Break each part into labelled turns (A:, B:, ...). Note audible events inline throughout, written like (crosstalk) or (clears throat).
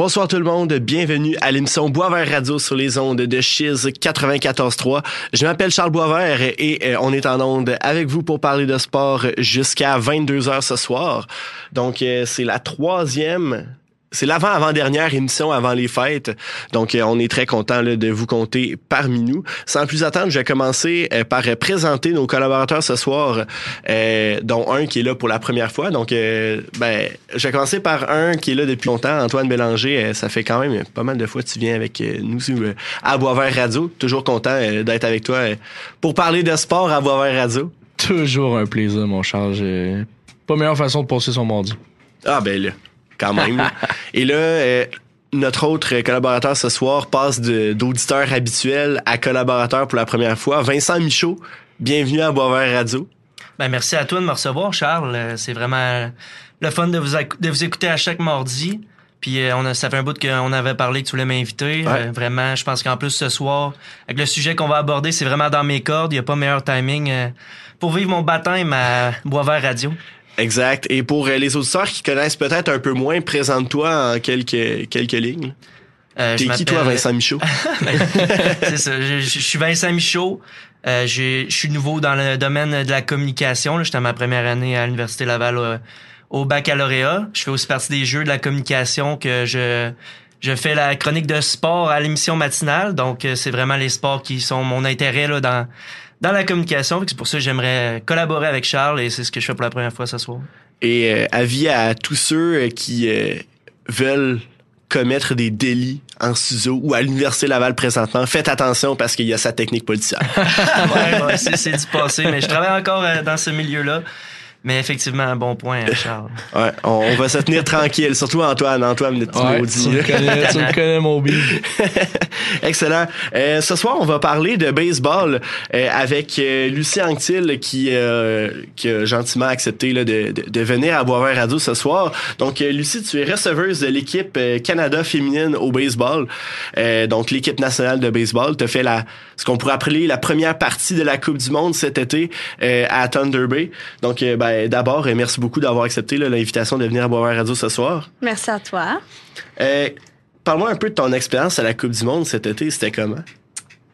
A: Bonsoir tout le monde, bienvenue à l'émission Boisvert Radio sur les ondes de Chiz 94.3. Je m'appelle Charles Boisvert et euh, on est en onde avec vous pour parler de sport jusqu'à 22h ce soir. Donc euh, c'est la troisième c'est l'avant-avant-dernière émission avant les fêtes. Donc, euh, on est très content de vous compter parmi nous. Sans plus attendre, je vais commencer euh, par présenter nos collaborateurs ce soir, euh, dont un qui est là pour la première fois. Donc, ben, je vais commencer par un qui est là depuis longtemps, Antoine Bélanger. ça fait quand même pas mal de fois que tu viens avec nous à Boisvert Radio. Toujours content d'être avec toi pour parler de sport à Boisvert Radio.
B: Toujours un plaisir, mon Charles. Pas meilleure façon de passer son mardi.
A: Ah, ben là quand même. (laughs) Et là, euh, notre autre collaborateur ce soir passe d'auditeur habituel à collaborateur pour la première fois. Vincent Michaud, bienvenue à Boisvert Radio.
C: Ben, merci à toi de me recevoir, Charles. Euh, c'est vraiment le fun de vous, de vous écouter à chaque mardi. Puis euh, on a, ça fait un bout qu'on avait parlé que tu voulais m'inviter. vraiment, je pense qu'en plus ce soir, avec le sujet qu'on va aborder, c'est vraiment dans mes cordes. Il n'y a pas meilleur timing pour vivre mon baptême à Boisvert Radio.
A: Exact. Et pour euh, les auditeurs qui connaissent peut-être un peu moins, présente-toi en quelques, quelques lignes. Euh, T'es qui, toi, Vincent Michaud? (laughs)
C: c'est ça. Je, suis Vincent Michaud. Euh, je suis nouveau dans le domaine de la communication. J'étais à ma première année à l'Université Laval euh, au, baccalauréat. Je fais aussi partie des jeux de la communication que je... Je fais la chronique de sport à l'émission matinale, donc c'est vraiment les sports qui sont mon intérêt là, dans, dans la communication. C'est pour ça que j'aimerais collaborer avec Charles et c'est ce que je fais pour la première fois ce soir.
A: Et euh, avis à tous ceux euh, qui euh, veulent commettre des délits en studio ou à l'Université Laval présentement, faites attention parce qu'il y a sa technique policière. (laughs)
C: ouais, ouais c'est du passé, mais je travaille encore dans ce milieu-là. Mais effectivement, un bon point, (laughs) Charles.
A: ouais, on, va se tenir tranquille, surtout Antoine. Antoine, le petit maudit.
B: Tu me connais, tu me (laughs) connais mon bide. (laughs)
A: Excellent. Euh, ce soir, on va parler de baseball euh, avec euh, Lucie Anctil qui, euh, qui a gentiment accepté là, de, de, de, venir à Boisvert Radio ce soir. Donc, euh, Lucie, tu es receveuse de l'équipe Canada féminine au baseball. donc, l'équipe nationale de baseball. Tu fait la, ce qu'on pourrait appeler la première partie de la Coupe du Monde cet été à Thunder Bay. Donc, ben, ben, d'abord, euh, merci beaucoup d'avoir accepté l'invitation de venir à Boisvert Radio ce soir.
D: Merci à toi.
A: Euh, Parle-moi un peu de ton expérience à la Coupe du Monde cet été. C'était comment?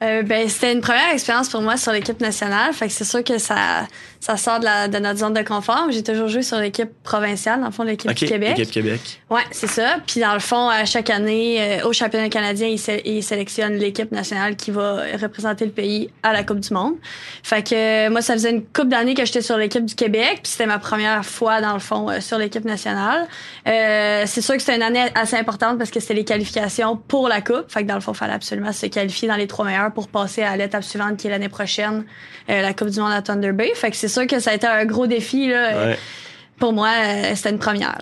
D: Euh, ben, c'était une première expérience pour moi sur l'équipe nationale. Fait que c'est sûr que ça, ça sort de, la, de notre zone de confort. J'ai toujours joué sur l'équipe provinciale, dans le fond, l'équipe du Québec.
A: L'équipe Québec.
D: Ouais, c'est ça. Puis dans le fond, à chaque année, euh, au championnat canadien, ils, ils sélectionnent l'équipe nationale qui va représenter le pays à la Coupe du Monde. Fait que euh, moi, ça faisait une coupe d'années que j'étais sur l'équipe du Québec. Puis c'était ma première fois, dans le fond, euh, sur l'équipe nationale. c'est sûr que c'était une année assez importante parce que c'était les qualifications pour la Coupe. Fait que dans le fond, il fallait absolument se qualifier dans les trois meilleurs pour passer à l'étape suivante qui est l'année prochaine, la Coupe du Monde à Thunder Bay. Fait que c'est sûr que ça a été un gros défi. Là. Pour moi, euh, c'était une première.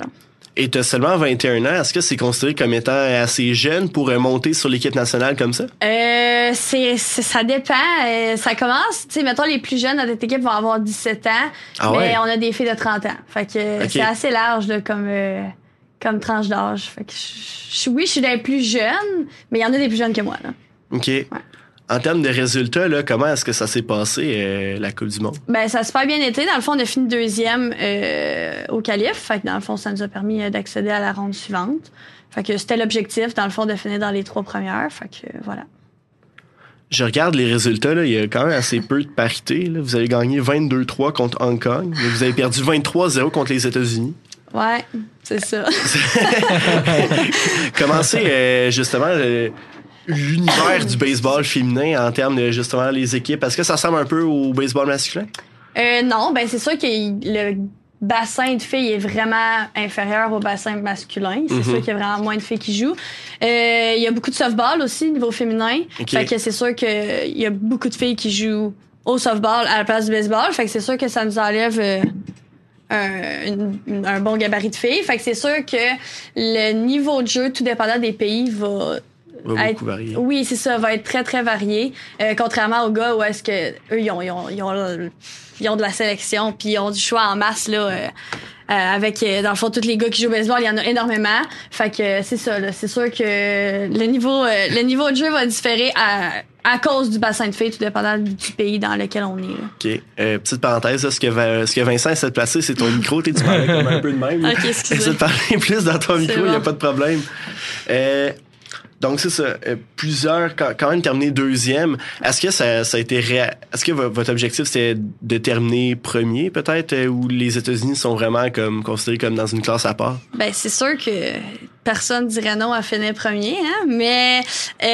A: Et tu as seulement 21 ans. Est-ce que c'est considéré comme étant assez jeune pour monter sur l'équipe nationale comme ça?
D: Euh, c'est, ça dépend. Euh, ça commence, tu sais, mettons, les plus jeunes dans notre équipe vont avoir 17 ans. Ah mais on a des filles de 30 ans. Fait que c'est assez large comme, comme tranche d'âge. Fait que je, oui, je suis des plus jeunes, mais il y en a des plus jeunes que moi. Là.
A: OK. En termes de résultats, là, comment est-ce que ça s'est passé, euh, la Coupe du Monde?
D: Ben, ça a super bien été. Dans le fond, on a fini deuxième euh, au calife. Fait que dans le fond, ça nous a permis euh, d'accéder à la ronde suivante. Fait que c'était l'objectif, dans le fond, de finir dans les trois premières. Fait que voilà.
A: Je regarde les résultats, là, il y a quand même assez peu de parité. Là. Vous avez gagné 22-3 contre Hong Kong, mais vous avez perdu 23-0 contre les États-Unis.
D: Ouais, c'est ça. (laughs)
A: Commencez justement l'univers du baseball féminin en termes de justement les équipes? Est-ce que ça ressemble un peu au baseball masculin?
D: Euh, non, ben c'est sûr que le bassin de filles est vraiment inférieur au bassin masculin. C'est mm-hmm. sûr qu'il y a vraiment moins de filles qui jouent. Euh, il y a beaucoup de softball aussi niveau féminin. Fait que c'est sûr qu'il y a beaucoup de filles qui jouent au softball à la place du baseball. Fait que c'est sûr que ça nous enlève euh, un, un, bon gabarit de filles. Fait que c'est sûr que le niveau de jeu, tout dépendant des pays, va oui, c'est ça, va être très, très varié. Euh, contrairement aux gars où est-ce que eux, ils ont, ils ont, ils ont, de la sélection, puis ils ont du choix en masse, là. Euh, avec, euh, dans le fond, tous les gars qui jouent au baseball, il y en a énormément. Fait que euh, c'est ça, là. C'est sûr que le niveau, euh, le niveau de jeu va différer à, à cause du bassin de filles, tout dépendant du pays dans lequel on est. Là.
A: OK. Euh, petite parenthèse, là, ce, que, ce que Vincent essaie de placer, c'est ton micro. Tu parlais comme un peu de même?
D: Ok, excusez.
A: Essaie de parler plus dans ton micro, il n'y a pas de problème. Euh, donc, c'est ça. euh, plusieurs, quand, même terminé deuxième, est-ce que ça, a été ré- Est-ce que vo- votre objectif, c'était de terminer premier, peut-être, euh, ou les États-Unis sont vraiment comme considérés comme dans une classe à part?
D: Ben, c'est sûr que personne dirait non à finir premier, hein, mais euh,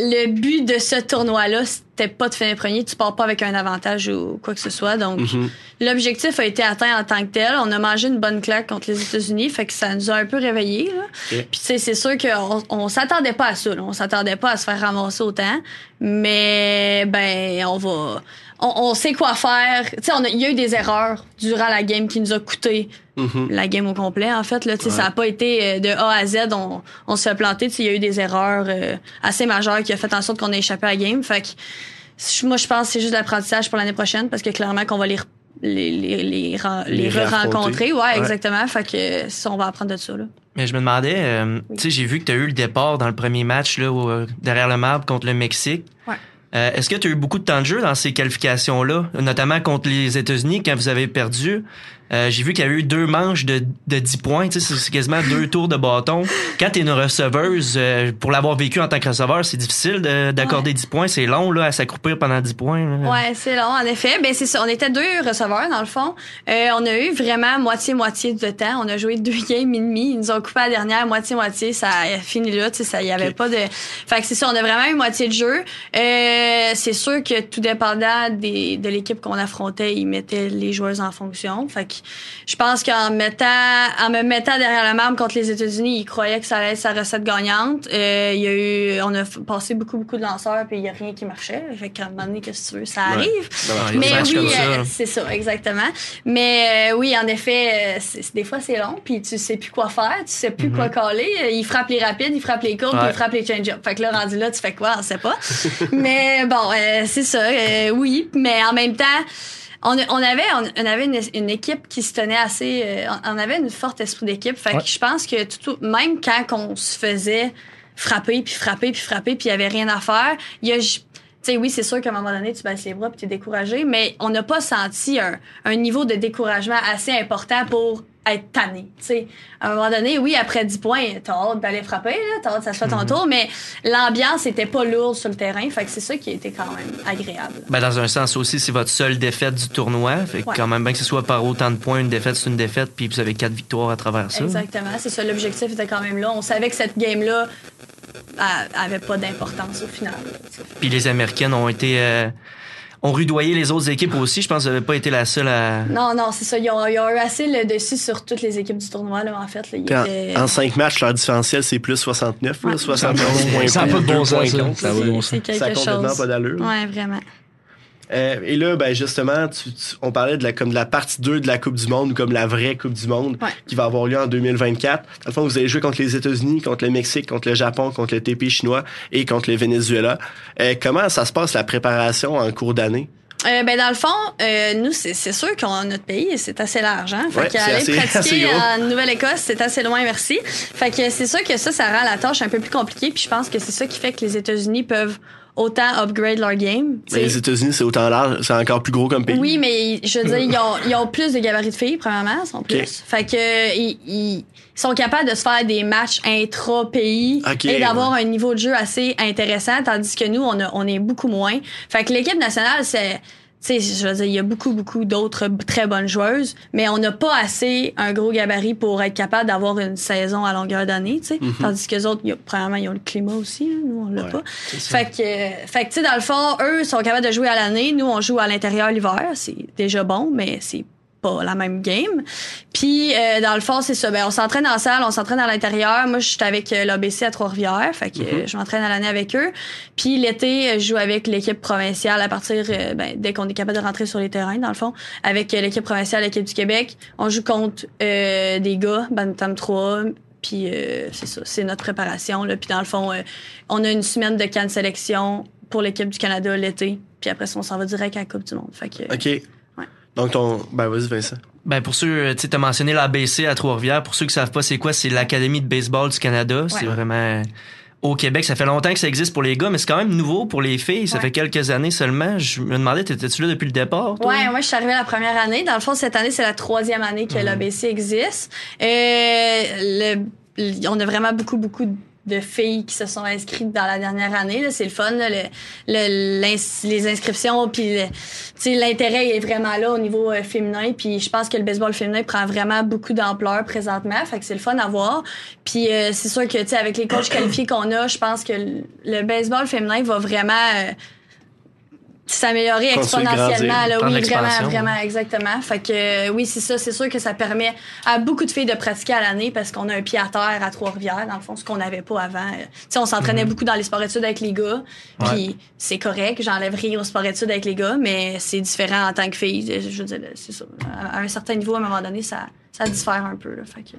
D: le but de ce tournoi-là, c'était pas de finir premier. Tu pars pas avec un avantage ou quoi que ce soit. Donc,
A: Mhm.
D: l'objectif a été atteint en tant que tel. On a mangé une bonne claque contre les États-Unis, fait que ça nous a un peu réveillés. Là. Puis, tu sais, c'est sûr qu'on on s'attendait pas à ça. là. On s'attendait pas à se faire ramasser autant. Mais, ben, on va... On, on sait quoi faire. Tu sais, on a- il y a eu des erreurs durant la game qui nous a coûté
A: Mhm.
D: la game au complet en fait là tu sais
A: Ouais.
D: ça a pas été euh, de A à Z on, on se fait planter tu sais il y a eu des erreurs euh, assez majeures qui a fait en sorte qu'on ait échappé à la game fait que je- moi je pense que c'est juste de l'apprentissage pour l'année prochaine parce que clairement qu'on va les re- les les les, ren-
A: Les
D: les re-rencontrer ouais,
A: Ouais.
D: exactement fait que ça, on va apprendre de ça là
C: Mais je me demandais, euh, tu sais, j'ai vu que tu as eu le départ dans le premier match là, euh, derrière le marbre contre le Mexique.
D: Ouais.
C: Euh, Est-ce que tu as eu beaucoup de temps de jeu dans ces qualifications-là, notamment contre les États-Unis quand vous avez perdu? Euh, j'ai vu qu'il y avait eu deux manches de, de 10 points, c'est- quasiment deux (laughs) tours de bâton. Quand tu es une receveuse, euh, pour l'avoir vécu en tant que receveur, c'est difficile de- d'accorder 10 points. C'est long là, à s'accroupir pendant 10 points. là.
D: Ouais, c'est long, en effet. Ben, c'est ça. On était deux receveurs, dans le fond. Euh, on a eu vraiment moitié-moitié de temps. On a joué deux games et demi. Ils nous ont coupé à la dernière, moitié-moitié. Ça a fini là, tu sais, ça, y avait pas de... Fait que c'est ça, on a vraiment eu moitié de jeu. Euh, c'est sûr que tout dépendant des, de l'équipe qu'on affrontait, ils mettaient les joueurs en fonction. Fait que je pense qu'en mettant, en me mettant derrière la marbre contre les États-Unis, ils croyaient que ça allait être sa recette gagnante. Euh, il y a eu, on a passé beaucoup, beaucoup de lanceurs, puis il y a rien qui marchait. Fait qu'à un moment donné, qu'est-ce que tu veux, ça arrive.
C: Ouais,
D: Mais oui, euh, c'est ça, exactement. Mais euh, oui, en effet, des fois c'est long, puis tu sais plus quoi faire, tu sais plus quoi coller. Euh, Il frappe les rapides, il frappe les courtes, puis
C: Ouais.
D: il frappe les change-up. Fait que là, rendu là, tu fais quoi, on sait pas. (laughs) mais bon, c'est ça, oui. Mais en même temps, on, on avait, on, on avait une, une équipe qui se tenait assez, euh, on, avait une forte esprit d'équipe. Fait
B: Ouais.
D: que je pense que tout, même quand on se faisait frapper, puis frapper, puis frapper, puis il y avait rien à faire, il y a j- tu sais, oui, c'est sûr qu'à un moment donné, tu baisses les bras puis tu es découragé, mais on n'a pas senti un, un niveau de découragement assez important pour être tanné. Tu sais, à un moment donné, oui, après 10 points, t'as hâte d'aller frapper, t'as hâte que ça soit ton
C: Mhm.
D: tour, mais l'ambiance était pas lourde sur le terrain, fait que c'est ça qui a été quand même agréable.
C: Ben, dans un sens aussi, c'est votre seule défaite du tournoi. Fait que
D: Ouais.
C: quand même, bien que ce soit par autant de points, une défaite, c'est une défaite, puis vous avez quatre victoires à travers ça.
D: Exactement, c'est ça, l'objectif était quand même là. On savait que cette game-là avait pas d'importance au final.
C: Puis les Américaines ont été euh, ont rudoyé les autres équipes aussi. Je pense que vous n'avez pas été la seule à.
D: Non, non, c'est ça. Ils ont, ils ont eu assez le dessus sur toutes les équipes du tournoi, là, en fait. Là.
A: En-
D: étaient-
A: En, 5 matchs, leur différentiel, c'est plus 69, là,
D: Ouais.
A: 71 points.
B: Ça n'a pas de
A: deux
B: bon
A: points
B: sens, ça.
A: contre.
B: Ça a pas de bon sens.
D: C'est quelque
A: Ça a complètement
D: chose.
A: pas d'allure.
D: Ouais, vraiment.
A: Euh, et là, ben justement, tu- tu- on parlait de la, comme de la partie 2 de la Coupe du Monde, ou comme la vraie Coupe du Monde,
D: Ouais.
A: qui va avoir lieu en 2024. Dans le fond, vous allez jouer contre les États-Unis, contre le Mexique, contre le Japon, contre le TP chinois et contre le Venezuela. Euh, comment ça se passe la préparation en cours d'année?
D: Euh, ben dans le fond, euh, nous c'est sûr qu'on notre pays c'est assez large, hein. Fait
A: Ouais,
D: qu'aller pratiquer (laughs) en Nouvelle-Écosse c'est assez loin, merci. Fait que c'est sûr que ça, ça rend la tâche un peu plus compliquée. Puis je pense que c'est ça qui fait que les États-Unis peuvent autant upgrade leur game. sais.
A: les États-Unis, c'est autant large, c'est encore plus gros comme pays.
D: Oui, mais je veux dire, (laughs) ils ont, ils ont plus de gabarits de filles, premièrement, ils sont plus. Fait que ils, ils sont capables de se faire des matchs intra-pays
A: Ok,
D: et d'avoir
A: ouais.
D: un niveau de jeu assez intéressant, tandis que nous, on, a- on est beaucoup moins. Fait que l'équipe nationale, c'est. Tu sais, je veux dire, il y a beaucoup, beaucoup d'autres très bonnes joueuses, mais on n'a pas assez un gros gabarit pour être capable d'avoir une saison à longueur d'année, tu sais. Tandis que les autres, y a- premièrement, ils ont le climat aussi, là, nous, on l'a
A: Ouais,
D: pas. Fait que, euh, fait que, tu sais, dans le fond, eux sont capables de jouer à l'année. Nous, on joue à l'intérieur l'hiver. C'est déjà bon, mais c'est pas la même game. Puis, euh, dans le fond, c'est ça. Ben, on s'entraîne en salle, on s'entraîne à l'intérieur. Moi, je suis avec euh, l'ABC à Trois-Rivières. Fait que euh, je m'entraîne à l'année avec eux. Puis, l'été, euh, je joue avec l'équipe provinciale à partir, ben, dès qu'on est capable de rentrer sur les terrains, dans le fond. Avec l'équipe provinciale, l'équipe du Québec. On joue contre euh, des gars, Bantam 3, puis euh, c'est ça, c'est notre préparation. Là. Puis dans le fond, euh, on a une semaine de canne sélection pour l'équipe du Canada l'été. Puis après ça, on s'en va direct à la Coupe du Monde. Fait que,
A: OK. Donc, ton. Ben, vas-y, Vincent.
C: Ben pour ceux, tu sais, t'as mentionné l'ABC à Trois-Rivières. Pour ceux qui savent pas c'est quoi, c'est l'Académie de baseball du Canada. C'est vraiment au Québec. Ça fait longtemps que ça existe pour les gars, mais c'est quand même nouveau pour les filles. Ça
D: Ouais.
C: fait quelques années seulement. Je me demandais, t'étais-tu là depuis le départ? toi?
D: Ouais, moi, je suis arrivée la première année. Dans le fond, cette année, c'est la troisième année que
C: Mhm.
D: l'ABC existe. Euh, le- le- on a vraiment beaucoup, beaucoup de filles qui se sont inscrites dans la dernière année. C'est le fun, là, le, le- les inscriptions, puis l'intérêt est vraiment là au niveau euh, féminin. Puis je pense que le baseball féminin prend vraiment beaucoup d'ampleur présentement. Fait que c'est le fun à voir. Puis euh, c'est sûr que avec les coachs qualifiés qu'on a, je pense que le baseball féminin va vraiment euh, s'améliorer exponentiellement. Là, oui, vraiment, vraiment, exactement. Fait que euh, oui, c'est ça. C'est sûr que ça permet à beaucoup de filles de pratiquer à l'année parce qu'on a un pied à terre à Trois-Rivières, dans le fond, ce qu'on n'avait pas avant. Euh, Tu sais, on s'entraînait beaucoup dans les sports-études avec les gars. Puis c'est correct, j'enlève rien aux sports-études avec les gars, mais c'est différent en tant que fille. Je veux dire, c'est ça. À un certain niveau, à un moment donné, ça, ça diffère un peu. Là, fait que...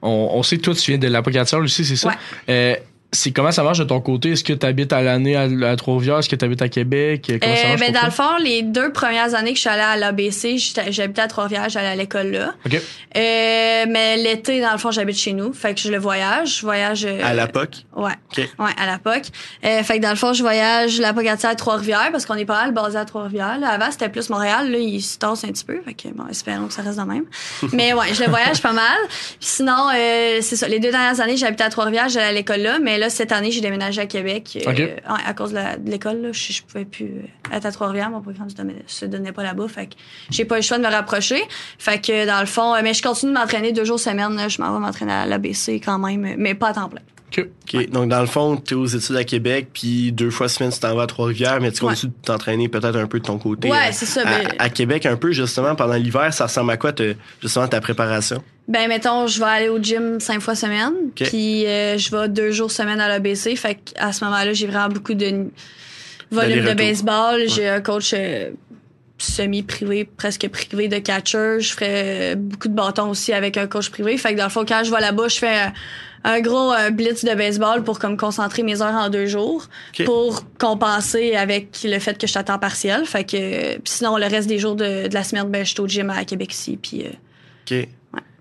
B: On, on sait toi, tu viens de l'application, Lucie, c'est ça?
D: Ouais.
B: Euh, c'est comment ça marche de ton côté? Est-ce que tu habites à l'année à, à Trois-Rivières? Est-ce que tu habites à Québec? Comment ça
D: Euh,
B: marche
D: ben, dans le fond, les deux premières années que je suis allée à l'ABC, j'habitais à Trois-Rivières, j'allais à l'école là.
B: OK.
D: Euh, mais l'été, dans le fond, j'habite chez nous. Fait que je le voyage. Je voyage. euh,
A: À la POC?
D: Ouais.
A: OK.
D: Ouais, à la POC. Euh, fait que dans le fond, je voyage la Pocatière à Trois-Rivières parce qu'on est pas mal basé à Trois-Rivières. là. Avant, c'était plus Montréal. Là, il se tasse un petit peu. Fait que bon, espérons que ça reste de même. (laughs) mais ouais, je le voyage pas mal. Puis sinon, euh, c'est ça. Les deux dernières années, j'habitais à Trois-Rivières, j'allais à l'école là. Mais là, cette année, j'ai déménagé à Québec. euh, à cause de l'école, là. Je, je pouvais plus euh, être à Trois-Rivières. Mon programme se donnait, se donnait pas là-bas. Fait que j'ai pas eu le choix de me rapprocher. Fait que dans le fond, euh, mais je continue de m'entraîner deux jours semaine. là. Je m'en vais m'entraîner à l'ABC quand même, mais pas à temps plein.
B: OK.
A: OK. Donc, dans le fond, tu es aux études à Québec, puis deux fois semaine, tu t'en vas à Trois-Rivières, mais tu
D: Ouais.
A: continues de t'entraîner peut-être un peu de ton côté.
D: Ouais,
A: euh,
D: c'est ça.
A: à,
D: ben-
A: à Québec, un peu, justement, pendant l'hiver, ça ressemble à quoi, te- justement, ta préparation?
D: Ben, mettons, je vais aller au gym cinq fois semaine. Puis euh, je vais deux jours semaine à l'ABC. Fait qu'à ce moment-là, j'ai vraiment beaucoup de volume de baseball. J'ai un coach euh, semi-privé, presque privé de catcher. Je ferais euh, beaucoup de bâtons aussi avec un coach privé. Fait que dans le fond, quand je vais là-bas, je fais un, gros euh, blitz de baseball pour comme concentrer mes heures en deux jours. Pour compenser avec le fait que je suis à temps partiel. Fait que euh, sinon, le reste des jours de, de la semaine, ben, je suis au gym à Québec ici. Puis euh,
A: OK.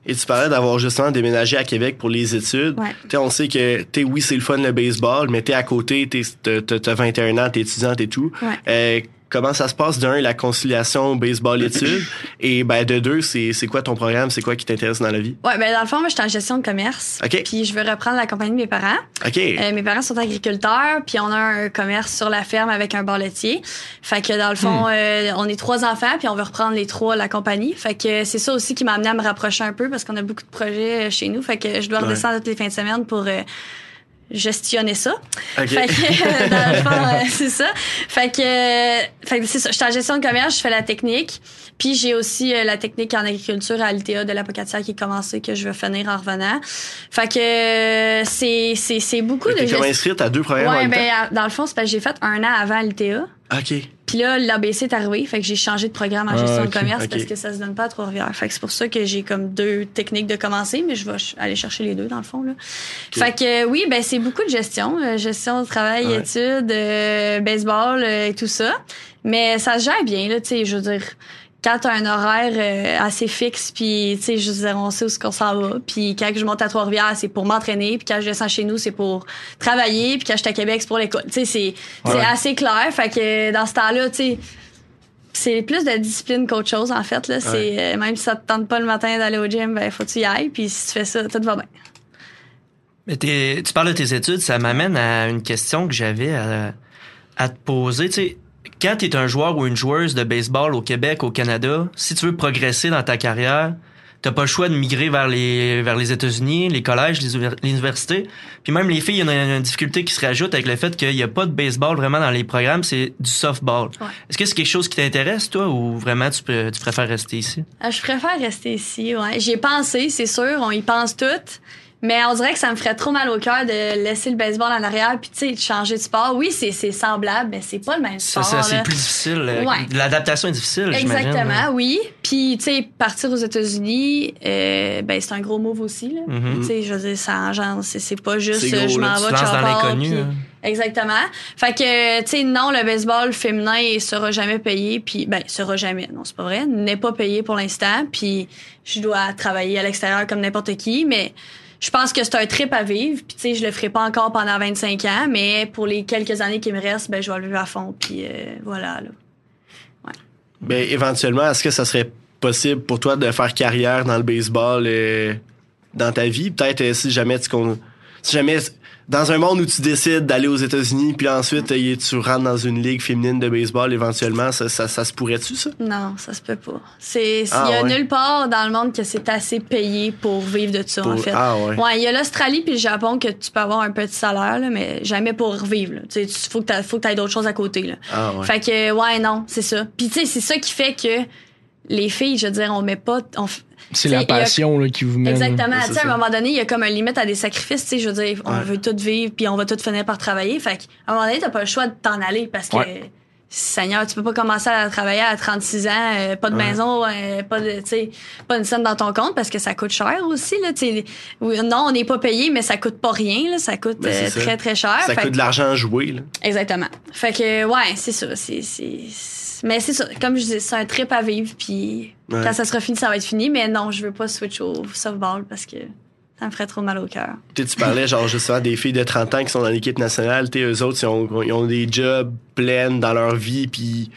A: Et tu parlais d'avoir justement déménagé à Québec pour les études.
D: Ouais.
A: On sait que, sais, oui, c'est le fun le baseball, mais t'es à côté, t'es- t'as t'as- t'as 21 ans, t'es étudiante et tout.
D: Ouais.
A: Euh, comment ça se passe d'un, la conciliation baseball-études? (coughs) et ben de deux, c'est c'est quoi ton programme? C'est quoi qui t'intéresse dans la vie?
D: Ouais, ben dans le fond, moi, je suis en gestion de commerce. Puis je veux reprendre la compagnie de mes parents.
A: OK.
D: Euh, mes parents sont agriculteurs, puis on a un commerce sur la ferme avec un bar laitier. Fait que dans le fond, euh, on est trois enfants, puis on veut reprendre les trois la compagnie. Fait que c'est ça aussi qui m'a amené à me rapprocher un peu parce qu'on a beaucoup de projets euh, chez nous. Fait que je dois
A: Ouais.
D: redescendre toutes les fins de semaine pour euh, gestionner ça.
A: OK.
D: Fait que, (laughs) dans le fond, (laughs) euh, c'est ça. Fait que, euh, fait que c'est ça. Je suis en gestion de commerce, je fais la technique. Puis j'ai aussi euh, la technique en agriculture à l'ITA de l'Apocatière qui est commencée, que je vais finir en revenant. Fait que c'est, c'est, c'est beaucoup de
A: comme
D: gestion.
A: inscrite à deux programmes en
D: Ouais,
A: même
D: ben, à- dans le fond, c'est parce que j'ai fait un an avant l'ITA.
A: OK.
D: Puis là, l'ABC est arrivé, fait que j'ai changé de programme en
B: Ah,
D: gestion de commerce parce que ça se donne pas à Trois-Rivières. Fait que c'est pour ça que j'ai comme deux techniques de commencer, mais je vais aller chercher les deux dans le fond. Là. Fait que euh, oui, ben c'est beaucoup de gestion, euh, gestion de travail,
A: Ouais.
D: études, euh, baseball euh, et tout ça. Mais ça se gère bien, là, tu sais, je veux dire. Quand t'as un horaire euh, assez fixe, puis tu sais, je veux dire, on sait où ce qu'on s'en va. Puis quand je monte à Trois-Rivières, c'est pour m'entraîner. Puis quand je descends chez nous, c'est pour travailler. Puis quand je suis à Québec, c'est pour l'école. Tu sais, c'est
B: Ouais.
D: assez clair. Fait que dans ce temps-là, tu sais, c'est plus de discipline qu'autre chose, en fait. Là. C'est, euh, même si ça te tente pas le matin d'aller au gym, ben, faut que tu y ailles. Puis si tu fais ça, tout va bien.
C: Mais tu parles de tes études, ça m'amène à une question que j'avais à, à te poser. Tu sais, quand tu es un joueur ou une joueuse de baseball au Québec, au Canada, si tu veux progresser dans ta carrière, t'as pas le choix de migrer vers les vers les États-Unis, les collèges, les, univers- les universités. Puis même les filles, il y a une, difficulté qui se rajoute avec le fait qu'il y a pas de baseball vraiment dans les programmes, c'est du softball.
D: Ouais.
C: Est-ce que c'est quelque chose qui t'intéresse, toi, ou vraiment tu, peux- tu préfères rester ici?
D: Euh, Je préfère rester ici, ouais. J'y ai pensé, c'est sûr, on y pense toutes. Mais on dirait que ça me ferait trop mal au cœur de laisser le baseball en arrière puis tu sais de changer de sport. Oui, c'est c'est semblable, mais c'est pas le même sport.
C: c'est
D: là.
C: plus difficile. euh,
D: Ouais.
C: L'adaptation est difficile.
D: Exactement, oui. Puis, tu sais, partir aux États-Unis, euh, ben, c'est un gros move aussi, là.
C: Mhm.
D: Tu sais, je veux dire, ça engendre, c'est, c'est pas juste
A: C'est
D: euh,
A: gros,
D: je m'en vais
C: dans l'inconnu.
D: puis-
C: hein.
D: Exactement. Fait que, tu sais, non, le baseball féminin il sera jamais payé, puis ben, sera jamais, non, c'est pas vrai, n'est pas payé pour l'instant, puis je dois travailler à l'extérieur comme n'importe qui, mais je pense que c'est un trip à vivre, puis tu sais, je le ferai pas encore pendant 25 ans, mais pour les quelques années qui me restent, ben, je vais le vivre à fond, puis euh, voilà, là.
A: Ben, éventuellement, est-ce que ça serait possible pour toi de faire carrière dans le baseball euh, dans ta vie? Peut-être euh, si jamais tu con- si jamais dans un monde où tu décides d'aller aux États-Unis, puis ensuite euh, tu rentres dans une ligue féminine de baseball, éventuellement, ça, ça, ça se pourrait-tu, ça?
D: Non, ça se peut pas. C'est, il
A: Ah,
D: y a
A: ouais.
D: nulle part dans le monde que c'est assez payé pour vivre de ça, en fait.
A: Ah ouais.
D: Ouais, il y a l'Australie puis le Japon que tu peux avoir un petit salaire, là, mais jamais pour vivre. là. Tu tu- faut que que t'aies d'autres choses à côté. Là.
A: Ah ouais.
D: Fait que, ouais, non, c'est ça. Puis, tu sais, c'est ça qui fait que les filles, je veux dire, on met pas.
B: C'est
D: T'sais,
B: la
D: a-
B: passion là, qui vous mène.
D: Exactement. Tu sais, à un moment donné, il y a comme un limite à des sacrifices. Tu sais, je veux dire, on
A: Ouais.
D: veut tout vivre, puis on va tout finir par travailler. Fait qu'à un moment donné, t'as pas le choix de t'en aller parce que,
B: Ouais.
D: Seigneur, tu peux pas commencer à travailler à 36 ans, euh, pas de
A: Ouais.
D: maison, euh, pas de, tu sais, pas une scène dans ton compte parce que ça coûte cher aussi. Là, tu sais. Oui, non, on n'est pas payé, mais ça coûte pas rien. Là, ça coûte
A: Ben,
D: euh,
A: ça.
D: très très cher.
A: Ça
D: Fait
A: coûte de l'argent à jouer, là.
D: Exactement. Fait que, ouais, c'est ça. C'est, c'est, c'est- Mais c'est ça. Comme je dis, c'est un trip à vivre. Puis
A: Ouais.
D: quand ça sera fini, ça va être fini. Mais non, je veux pas switch au softball parce que ça me ferait trop mal au cœur.
A: Tu parlais, genre, justement, des filles de 30 ans qui sont dans l'équipe nationale. Tu eux autres, ils ont, ils ont des jobs pleins dans leur vie, puis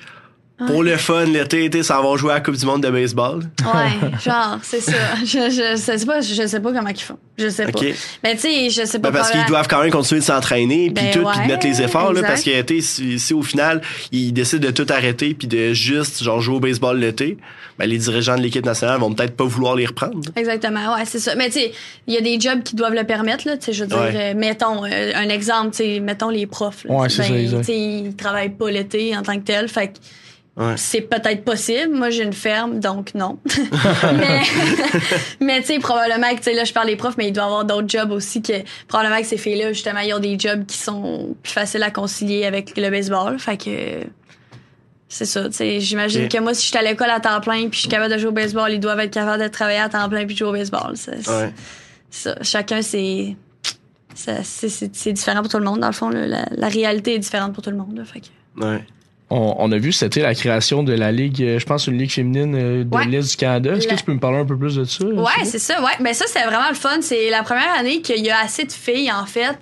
A: pour le fun, l'été, ça va jouer à la Coupe du monde de baseball.
D: Ouais, (laughs) genre, c'est ça. Je, je, sais pas, je sais pas comment ils font. Je sais
A: OK?
D: pas. Ben, tu sais, je sais pas.
A: Ben, parce qu'ils doivent quand même continuer de s'entraîner, puis
D: Ben
A: tout, puis de mettre
D: ouais,
A: les efforts, là, parce que, tu si, si au final, ils décident de tout arrêter, puis de juste, genre, jouer au baseball l'été, ben, les dirigeants de l'équipe nationale vont peut-être pas vouloir les reprendre.
D: Exactement, ouais, c'est ça. Mais tu sais, il y a des jobs qui doivent le permettre, là. Tu sais, je veux dire,
A: Ouais.
D: euh, mettons euh, un exemple, tu sais, mettons les profs. là.
B: Ouais, c'est ça.
D: Tu sais, ils travaillent pas l'été en tant que tel, fait que
A: Ouais.
D: c'est peut-être possible. Moi, j'ai une ferme, donc non. (laughs) (laughs) mais, mais tu sais, probablement que, tu sais, là, je parle des profs, mais il doit y avoir d'autres jobs aussi que, probablement que ces filles-là, justement, ils ont des jobs qui sont plus faciles à concilier avec le baseball. Fait que, c'est ça, tu sais, j'imagine que moi, si je suis à l'école à temps plein puis je suis capable de jouer au baseball, ils doivent être capables de travailler à temps plein puis de jouer au baseball. C'est, c'est-
A: Ouais.
D: ça. Chacun, c'est, c'est, c'est, c'est différent pour tout le monde, dans le fond. là. La, la réalité est différente pour tout le monde. là. Fait que-
A: Ouais.
B: On, on a vu été la création de la ligue, euh, je pense une ligue féminine euh, de
D: Ouais.
B: l'Est du Canada. Est-ce
D: La-
B: que tu peux me parler un peu plus de ça?
D: Ouais, c'est ça. Ouais, ben ça c'est vraiment le fun. C'est la première année qu'il y a assez de filles en fait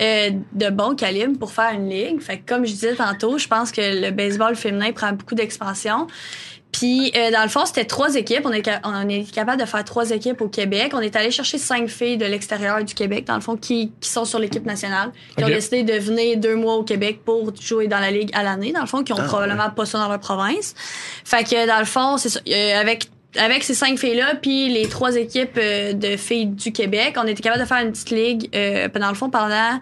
D: euh, de bon calibre pour faire une ligue. Fait que comme je disais tantôt, je pense que le baseball féminin prend beaucoup d'expansion. Puis euh, dans le fond, c'était trois équipes. On est, on est capable de faire trois équipes au Québec. On est allé chercher cinq filles de l'extérieur du Québec, dans le fond, qui, qui sont sur l'équipe nationale, qui ont décidé de venir deux mois au Québec pour jouer dans la ligue à l'année, dans le fond, qui ont
A: Ah,
D: probablement pas ça dans leur province. Fait que dans le fond, c'est ça. Euh, avec avec ces cinq filles-là, puis les trois équipes euh, de filles du Québec, on était capable de faire une petite ligue. Euh, dans le fond, pendant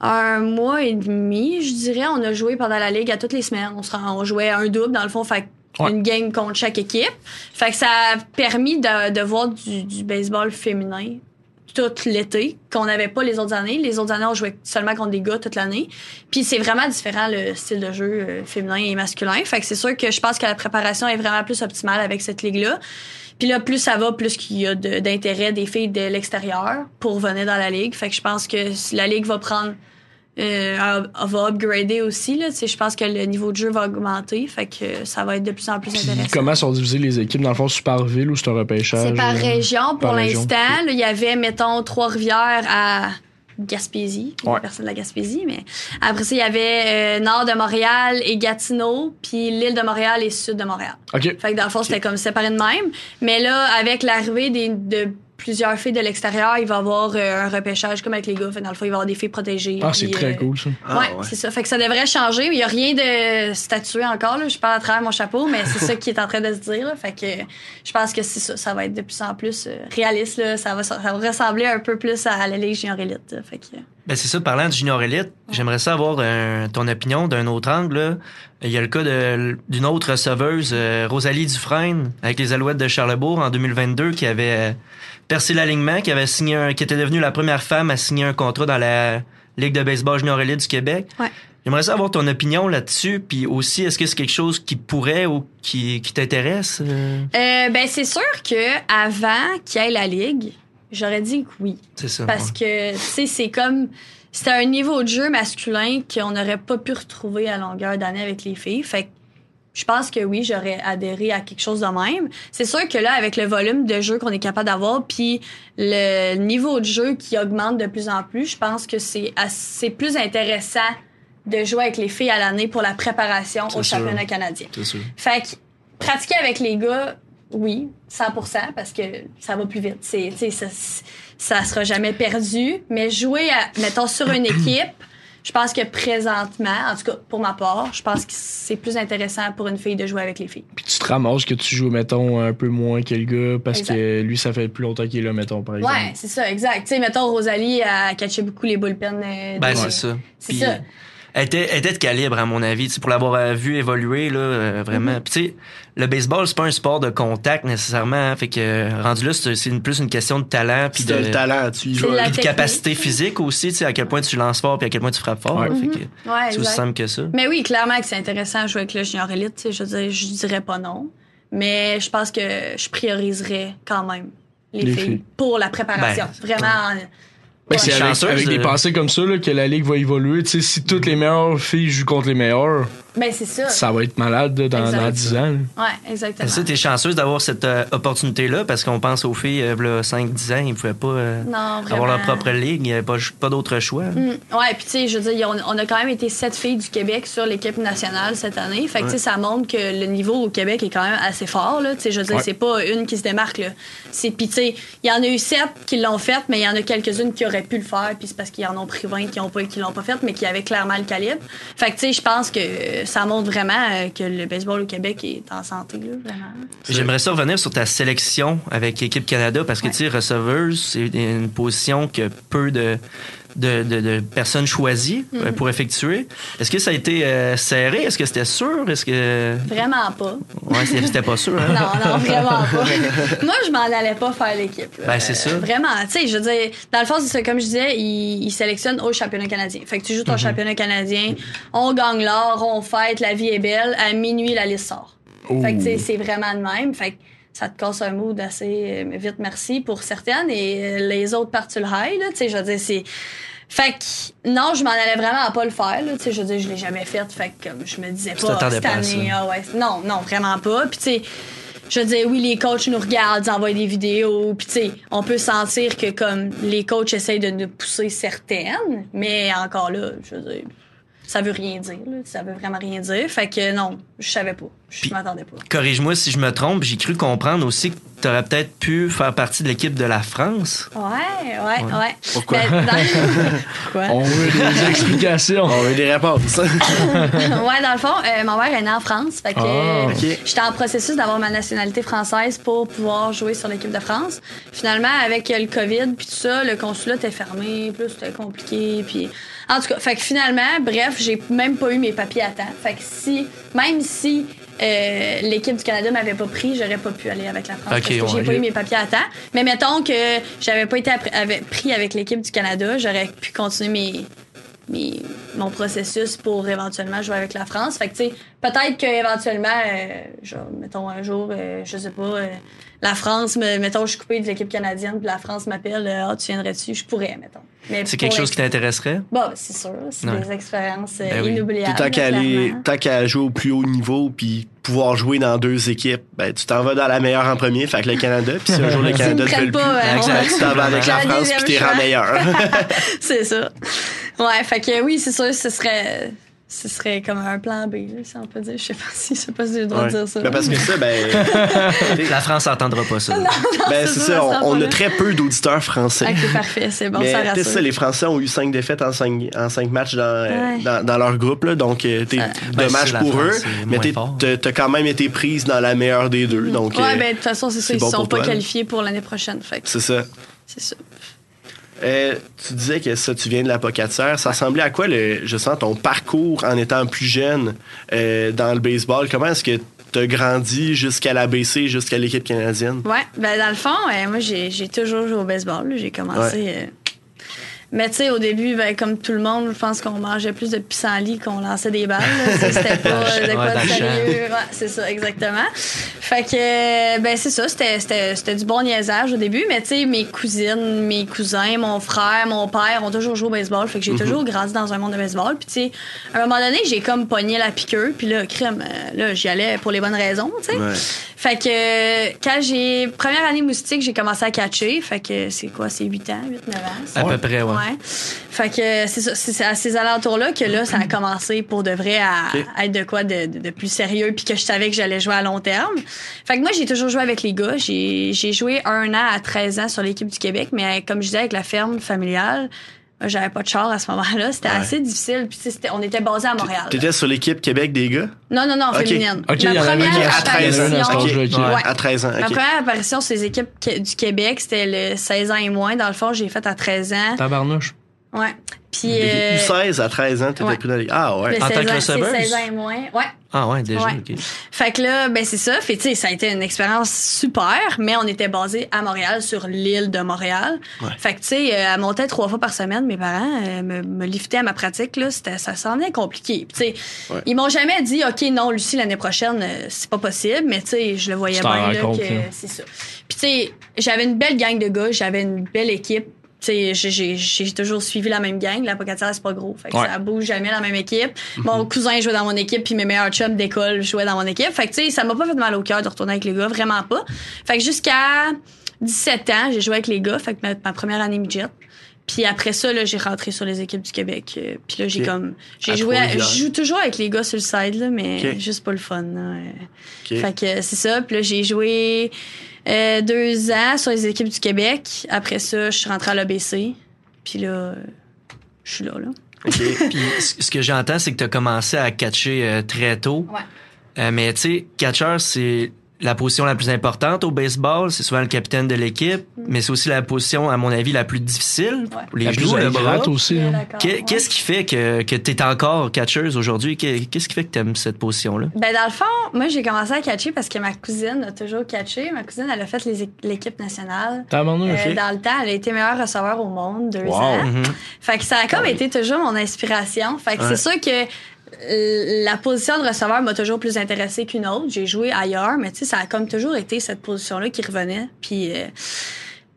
D: un mois et demi, je dirais, on a joué pendant la ligue à toutes les semaines. On, se rend- on jouait un double, dans le fond, fait Une game contre chaque équipe. Fait que ça a permis de, de voir du, du baseball féminin tout l'été, qu'on n'avait pas les autres années. Les autres années, on jouait seulement contre des gars toute l'année. Puis c'est vraiment différent le style de jeu euh, féminin et masculin. Fait que c'est sûr que je pense que la préparation est vraiment plus optimale avec cette ligue-là. Puis là, plus ça va, plus qu'il y a d'intérêt des filles de l'extérieur pour venir dans la ligue. Fait que je pense que la ligue va prendre euh, va upgrader aussi je pense que le niveau de jeu va augmenter, fait que ça va être de plus en plus
B: Puis
D: intéressant.
B: comment sont divisées les équipes? Dans le fond, c'est par ville ou c'est un repêchage?
D: C'est par
B: euh?
D: région pour l'instant. Il y avait, mettons, Trois-Rivières à Gaspésie.
B: Ouais.
D: Personne de la Gaspésie, mais après ça, il y avait euh, nord de Montréal et Gatineau, puis l'île de Montréal et sud de Montréal.
B: OK.
D: Fait que dans le fond, c'était comme séparé de même. Mais là, avec l'arrivée des- de plusieurs filles de l'extérieur, il va y avoir euh, un repêchage comme avec les gars. Fait dans le fond, il va y avoir des filles protégées.
B: Ah, c'est très
D: euh,
B: cool, ça.
A: Ah,
D: ouais,
A: ouais.
D: c'est ça. Fait que ça devrait changer. Il n'y a rien de statué encore. Là. Je parle à travers mon chapeau, mais c'est ça qui est en train de se dire. là. Fait que je pense que c'est ça. Ça va être de plus en plus euh, réaliste. Là. Ça, va, ça va ressembler un peu plus à la Ligue junior élite. là. Fait que,
C: Ben c'est ça, parlant du junior élite, j'aimerais savoir euh, ton opinion d'un autre angle. là. Il y a le cas de- d'une autre receveuse, euh, Rosalie Dufresne, avec les Alouettes de Charlebourg en 2022, qui avait percé l'alignement, qui avait signé un, qui était devenue la première femme à signer un contrat dans la Ligue de baseball junior élite du Québec.
D: Ouais.
C: J'aimerais savoir ton opinion là-dessus, puis aussi, est-ce que c'est quelque chose qui pourrait ou qui, qui t'intéresse? euh?
D: Euh, ben, c'est sûr que avant qu'il y ait la Ligue, j'aurais dit que oui.
C: C'est ça.
D: Parce
C: ouais.
D: que, tu sais, c'est comme. c'était un niveau de jeu masculin qu'on n'aurait pas pu retrouver à longueur d'année avec les filles. Fait que je pense que oui, j'aurais adhéré à quelque chose de même. C'est sûr que là, avec le volume de jeu qu'on est capable d'avoir, puis le niveau de jeu qui augmente de plus en plus, je pense que c'est assez plus intéressant de jouer avec les filles à l'année pour la préparation au
B: C'est sûr.
D: championnat canadien.
B: C'est sûr.
D: Fait que pratiquer avec les gars, oui, 100%, parce que ça va plus vite. C'est, ça, ça sera jamais perdu. Mais jouer, à, mettons, sur une (clears throat) équipe, je pense que présentement, en tout cas pour ma part, je pense que c'est plus intéressant pour une fille de jouer avec les filles.
B: Puis tu te ramasses que tu joues, mettons, un peu moins que le gars parce
D: Exact.
B: que lui, ça fait plus longtemps qu'il est là, mettons, par exemple.
D: Ouais, c'est ça, exact. Tu sais, mettons, Rosalie, elle catchait beaucoup les bullpens. euh,
C: Ben,
D: de-
C: c'est ça.
D: C'est ça.
C: Elle était, elle était de calibre, à mon avis, pour l'avoir euh, vu évoluer, là, euh, vraiment.
D: Mm-hmm.
C: Puis, tu sais, le baseball, c'est pas un sport de contact nécessairement. hein, fait que, euh, rendu là, c'est plus une question de talent. Puis de,
A: le talent, tu y vas.
C: de capacité physique aussi, tu sais, à quel point tu lances fort puis à quel point tu frappes fort.
B: Ouais.
C: Fait que,
D: Ouais,
C: c'est aussi simple que ça.
D: Mais oui, clairement que c'est intéressant de jouer avec le junior élite. tu sais, Je, veux dire, je dirais pas non. Mais je pense que je prioriserais quand même les,
B: Les
D: filles,
B: filles.
D: pour la préparation.
C: Ben,
D: Vraiment.
B: Ben,
D: Ouais.
B: c'est avec, avec des
C: euh.
B: pensées comme ça là, que la ligue va évoluer. Tu sais, si toutes les meilleures filles jouent contre les meilleures,
D: Ben, c'est ça.
B: ça va être malade dans, dans 10 ans.
D: Ouais, exactement.
C: Ça, t'es chanceuse d'avoir cette euh, opportunité-là parce qu'on pense aux filles, euh, v'là 5-10 ans, ils pouvaient pas euh,
D: non,
C: avoir leur propre ligue, il n'y avait pas, pas d'autre choix.
D: Mm. Ouais, puis tu sais, je veux dire, on, on a quand même été sept filles du Québec sur l'équipe nationale cette année. Fait que tu sais, ça montre que le niveau au Québec est quand même assez fort. Là. Tu sais, je veux dire,
B: Ouais.
D: c'est pas une qui se démarque. Puis tu sais, il y en a eu sept qui l'ont fait, mais il y en a quelques-unes qui auraient pu le faire. Puis c'est parce qu'ils en ont pris 20 qui qui l'ont pas fait, mais qui avaient clairement le calibre. Fait que tu sais, je pense que ça montre vraiment euh, que le baseball au Québec est en santé. Là, vraiment.
C: J'aimerais ça revenir sur ta sélection avec l'équipe Canada parce que
D: Ouais.
C: tu sais, receveuse, c'est une position que peu de, de, de, de personnes choisies euh, pour effectuer. Est-ce que ça a été euh, serré? Est-ce que c'était sûr? Est-ce que.
D: Vraiment pas.
C: Ouais, c'est- c'était pas sûr, hein? (laughs)
D: Non, non, vraiment pas. (laughs) Moi, je m'en allais pas faire l'équipe.
C: Ben, c'est ça.
D: Euh, Vraiment, tu sais, je veux dire, dans le fond, c'est comme je disais, ils, ils sélectionnent au championnat canadien. Fait que tu joues
C: Mhm.
D: ton championnat canadien, on gagne l'or, on fête, la vie est belle, à minuit, la liste sort. Fait que, tu sais, c'est vraiment de même. Fait que ça te casse un mood assez euh, vite, merci pour certaines, et euh, les autres partent sur le high, là, tu sais, je veux dire, c'est. Fait que, non, je m'en allais vraiment à pas le faire, là. Tu sais, je veux dire, je l'ai jamais fait. Fait que, comme, je me disais pas, cette année, ah ouais. Non, non, vraiment pas. Puis, tu sais, je veux dire, oui, les coachs nous regardent, ils envoient des vidéos. Puis, tu sais, on peut sentir que, comme, les coachs essayent de nous pousser certaines. Mais encore là, je veux dire, ça veut rien dire, là. Ça veut vraiment rien dire. Fait que, non, je savais pas. Je m'attendais pas.
C: Corrige-moi si je me trompe, j'ai cru comprendre aussi que tu aurais peut-être pu faire partie de l'équipe de la France.
D: Ouais, ouais, ouais.
A: Pourquoi?
D: Ben, dans- (laughs) Pourquoi?
B: On veut des (laughs) explications.
A: On veut des réponses. (laughs)
D: ouais, dans le fond, euh, mon père est né en France. Fait que
B: Ah.
D: j'étais en processus d'avoir ma nationalité française pour pouvoir jouer sur l'équipe de France. Finalement, avec le COVID puis tout ça, le consulat était fermé, plus c'était compliqué. Puis en tout cas, fait que finalement, bref, j'ai même pas eu mes papiers à temps. Fait que si, même si euh, l'équipe du Canada m'avait pas pris, j'aurais pas pu aller avec la France parce que j'ai pas eu mes papiers à temps. Mais mettons que j'avais pas été avec- pris avec l'équipe du Canada, j'aurais pu continuer mes mes- mon processus pour éventuellement jouer avec la France. Fait que, tu sais, peut-être qu'éventuellement, euh, genre, mettons un jour, euh, je sais pas, euh, la France, me, mettons, je suis coupée de l'équipe canadienne, puis la France m'appelle, euh, ah, tu viendrais-tu? Je pourrais, mettons. Mais
C: C'est quelque chose qui t'intéresserait?
D: Bon, c'est sûr, c'est
C: Ouais.
D: des expériences euh,
C: Ben oui.
D: inoubliables.
A: Puis tant qu'à aller, tant qu'à jouer au plus haut niveau, puis pouvoir jouer dans deux équipes, ben tu t'en vas dans la meilleure en premier, fait que le Canada, puis si un jour le (laughs) Canada te veut le
D: pas,
A: plus,
D: ouais.
A: tu t'en vas avec la France, puis t'es meilleur. (laughs) (laughs)
D: c'est ça. Ouais, fait que oui, c'est sûr, ce serait, ce serait comme un plan B, là, si on peut dire. Je sais pas (laughs) si, je sais pas si j'ai le droit
A: Ouais.
D: de dire ça.
A: Ben, parce que ça, ben, (laughs)
C: La France n'entendra pas ça. (laughs)
A: ben,
D: c'est ça,
A: ça, on, a très peu d'auditeurs français.
D: Ok, parfait, c'est bon,
A: mais
D: ça rassure.
A: ça, les Français ont eu cinq défaites en cinq, en cinq matchs dans,
D: Ouais.
A: dans, dans leur groupe, là, donc euh, t'es
C: Ben,
A: dommage pour
C: France,
A: eux, mais t'as quand même été prise dans la meilleure des deux, donc
D: Ouais,
A: euh,
D: ben, de toute façon, c'est ça, ils
A: bon
D: sont
A: pour
D: pas
A: toi, là.
D: qualifiés pour l'année prochaine. Fait que
A: c'est ça.
D: c'est ça.
A: Euh, tu disais que ça, tu viens de la Pocatière. Ça ressemblait à quoi, le, je sens, ton parcours en étant plus jeune euh, dans le baseball? Comment est-ce que tu as grandi jusqu'à l'ABC, jusqu'à l'équipe canadienne?
D: Ouais, ben, dans le fond, euh, moi, j'ai toujours joué au baseball. J'ai commencé euh, Mais tu sais, au début, ben, comme tout le monde, je pense qu'on mangeait plus de pissenlit qu'on lançait des balles. C'était (laughs) pas de quoi
C: Ouais,
D: de sérieux. Ouais, c'est ça, exactement. Fait que, ben, c'est ça. C'était, c'était, c'était du bon niaisage au début. Mais tu sais, mes cousines, mes cousins, mon frère, mon père ont toujours joué au baseball. Fait que j'ai toujours grandi dans un monde de baseball. Puis tu sais, à un moment donné, j'ai comme pogné la piqûre. Puis là, crème, euh, là, j'y allais pour les bonnes raisons, tu sais.
A: Ouais.
D: Fait que quand j'ai première année moustique, j'ai commencé à catcher. Fait que c'est quoi, c'est 8 ans, 8 9 ans.
C: À peu près, ouais.
D: Ouais. Fait que c'est ça, c'est à ces alentours-là que là, ça a commencé pour de vrai à, être de quoi de, de- de plus sérieux puis que je savais que j'allais jouer à long terme. Fait que moi, j'ai toujours joué avec les gars. J'ai, j'ai joué un an à 13 ans sur l'équipe du Québec, mais comme je disais, avec la ferme familiale, j'avais pas de char à ce moment-là. C'était
A: Ouais.
D: assez difficile. Puis tu sais, c'était- on était basé à Montréal.
A: T'étais sur l'équipe Québec des gars?
D: Non, non, non, féminine.
B: Ok, il y en avait
D: première
A: à 13 ans,
B: à cet
D: apparition-
B: âge-là, ok.
C: Ouais.
D: Ouais.
A: À 13 ans,
D: Ma première apparition sur les équipes du Québec, c'était le 16 ans et moins. Dans le fond, j'ai fait à 13 ans.
B: Tabarnouche.
D: Ouais. Puis. Euh,
A: U16 à 13 ans, t'étais
D: ouais.
A: plus dans les... Ah ouais.
C: En tant
D: 16
C: que receveuse?
D: 16 ans et moins. Ouais.
C: Ah ouais, déjà,
D: Ouais.
C: ok.
D: Fait que là, ben c'est ça. Fait tu sais, ça a été une expérience super, mais on était basé à Montréal, sur l'île de Montréal.
A: Ouais.
D: Fait que tu sais, euh, elle montait trois fois par semaine. Mes parents euh, me, me liftaient à ma pratique là. C'était, ça s'en est compliqué. Puis tu sais,
A: Ouais.
D: ils m'ont jamais dit, ok, non, Lucie l'année prochaine, euh, c'est pas possible. Mais tu sais, je le voyais
B: Tu
D: bien là
B: compte,
D: que
B: là.
D: c'est ça. Puis tu sais, j'avais une belle gang de gars, j'avais une belle équipe. J'ai- toujours suivi la même gang. La Pocatière, c'est pas gros. Fait que
B: Ouais.
D: ça bouge jamais la même équipe. Mon cousin jouait dans mon équipe, puis mes meilleurs chums d'école jouaient dans mon équipe. Fait que, tu sais, ça m'a pas fait mal au cœur de retourner avec les gars, vraiment pas. Fait que jusqu'à 17 ans, j'ai joué avec les gars. Fait que ma, ma première année midget. Puis après ça, là, j'ai rentré sur les équipes du Québec. Euh, Puis là, j'ai comme... J'ai joué... je joue toujours avec les gars sur le side, là, mais juste pas le fun. là. Fait que c'est ça. Puis là, j'ai joué euh, deux ans sur les équipes du Québec. Après ça, je suis rentrée à l'ABC. Puis là, euh, je suis là, là.
A: Ok.
C: Puis ce ce que j'entends, c'est que tu as commencé à catcher euh, très tôt.
D: Ouais.
C: Euh, mais tu sais, catcher, c'est la position la plus importante au baseball. C'est souvent le capitaine de l'équipe, mais c'est aussi la position, à mon avis, la plus difficile.
D: Mm. Ouais.
C: Les
B: La plus
C: genoux, le bras.
B: aussi.
D: Ouais.
C: Qu'est-ce qui fait que, que tu es encore catcheuse aujourd'hui? Qu'est- Qu'est-ce qui fait que tu aimes cette position-là?
D: Ben, dans le fond, moi, j'ai commencé à catcher parce que ma cousine a toujours catché. Ma cousine, elle a fait l'équipe nationale.
B: Tabarnouche.
D: Euh, Dans le temps, elle a été meilleure receveur au monde, deux
B: Wow.
D: ans.
C: Mhm.
D: Fait que ça a comme été toujours mon inspiration. Fait que
A: Ouais.
D: c'est sûr que la position de receveur m'a toujours plus intéressée qu'une autre. J'ai joué ailleurs, mais tu sais, ça a comme toujours été cette position-là qui revenait. Puis, euh,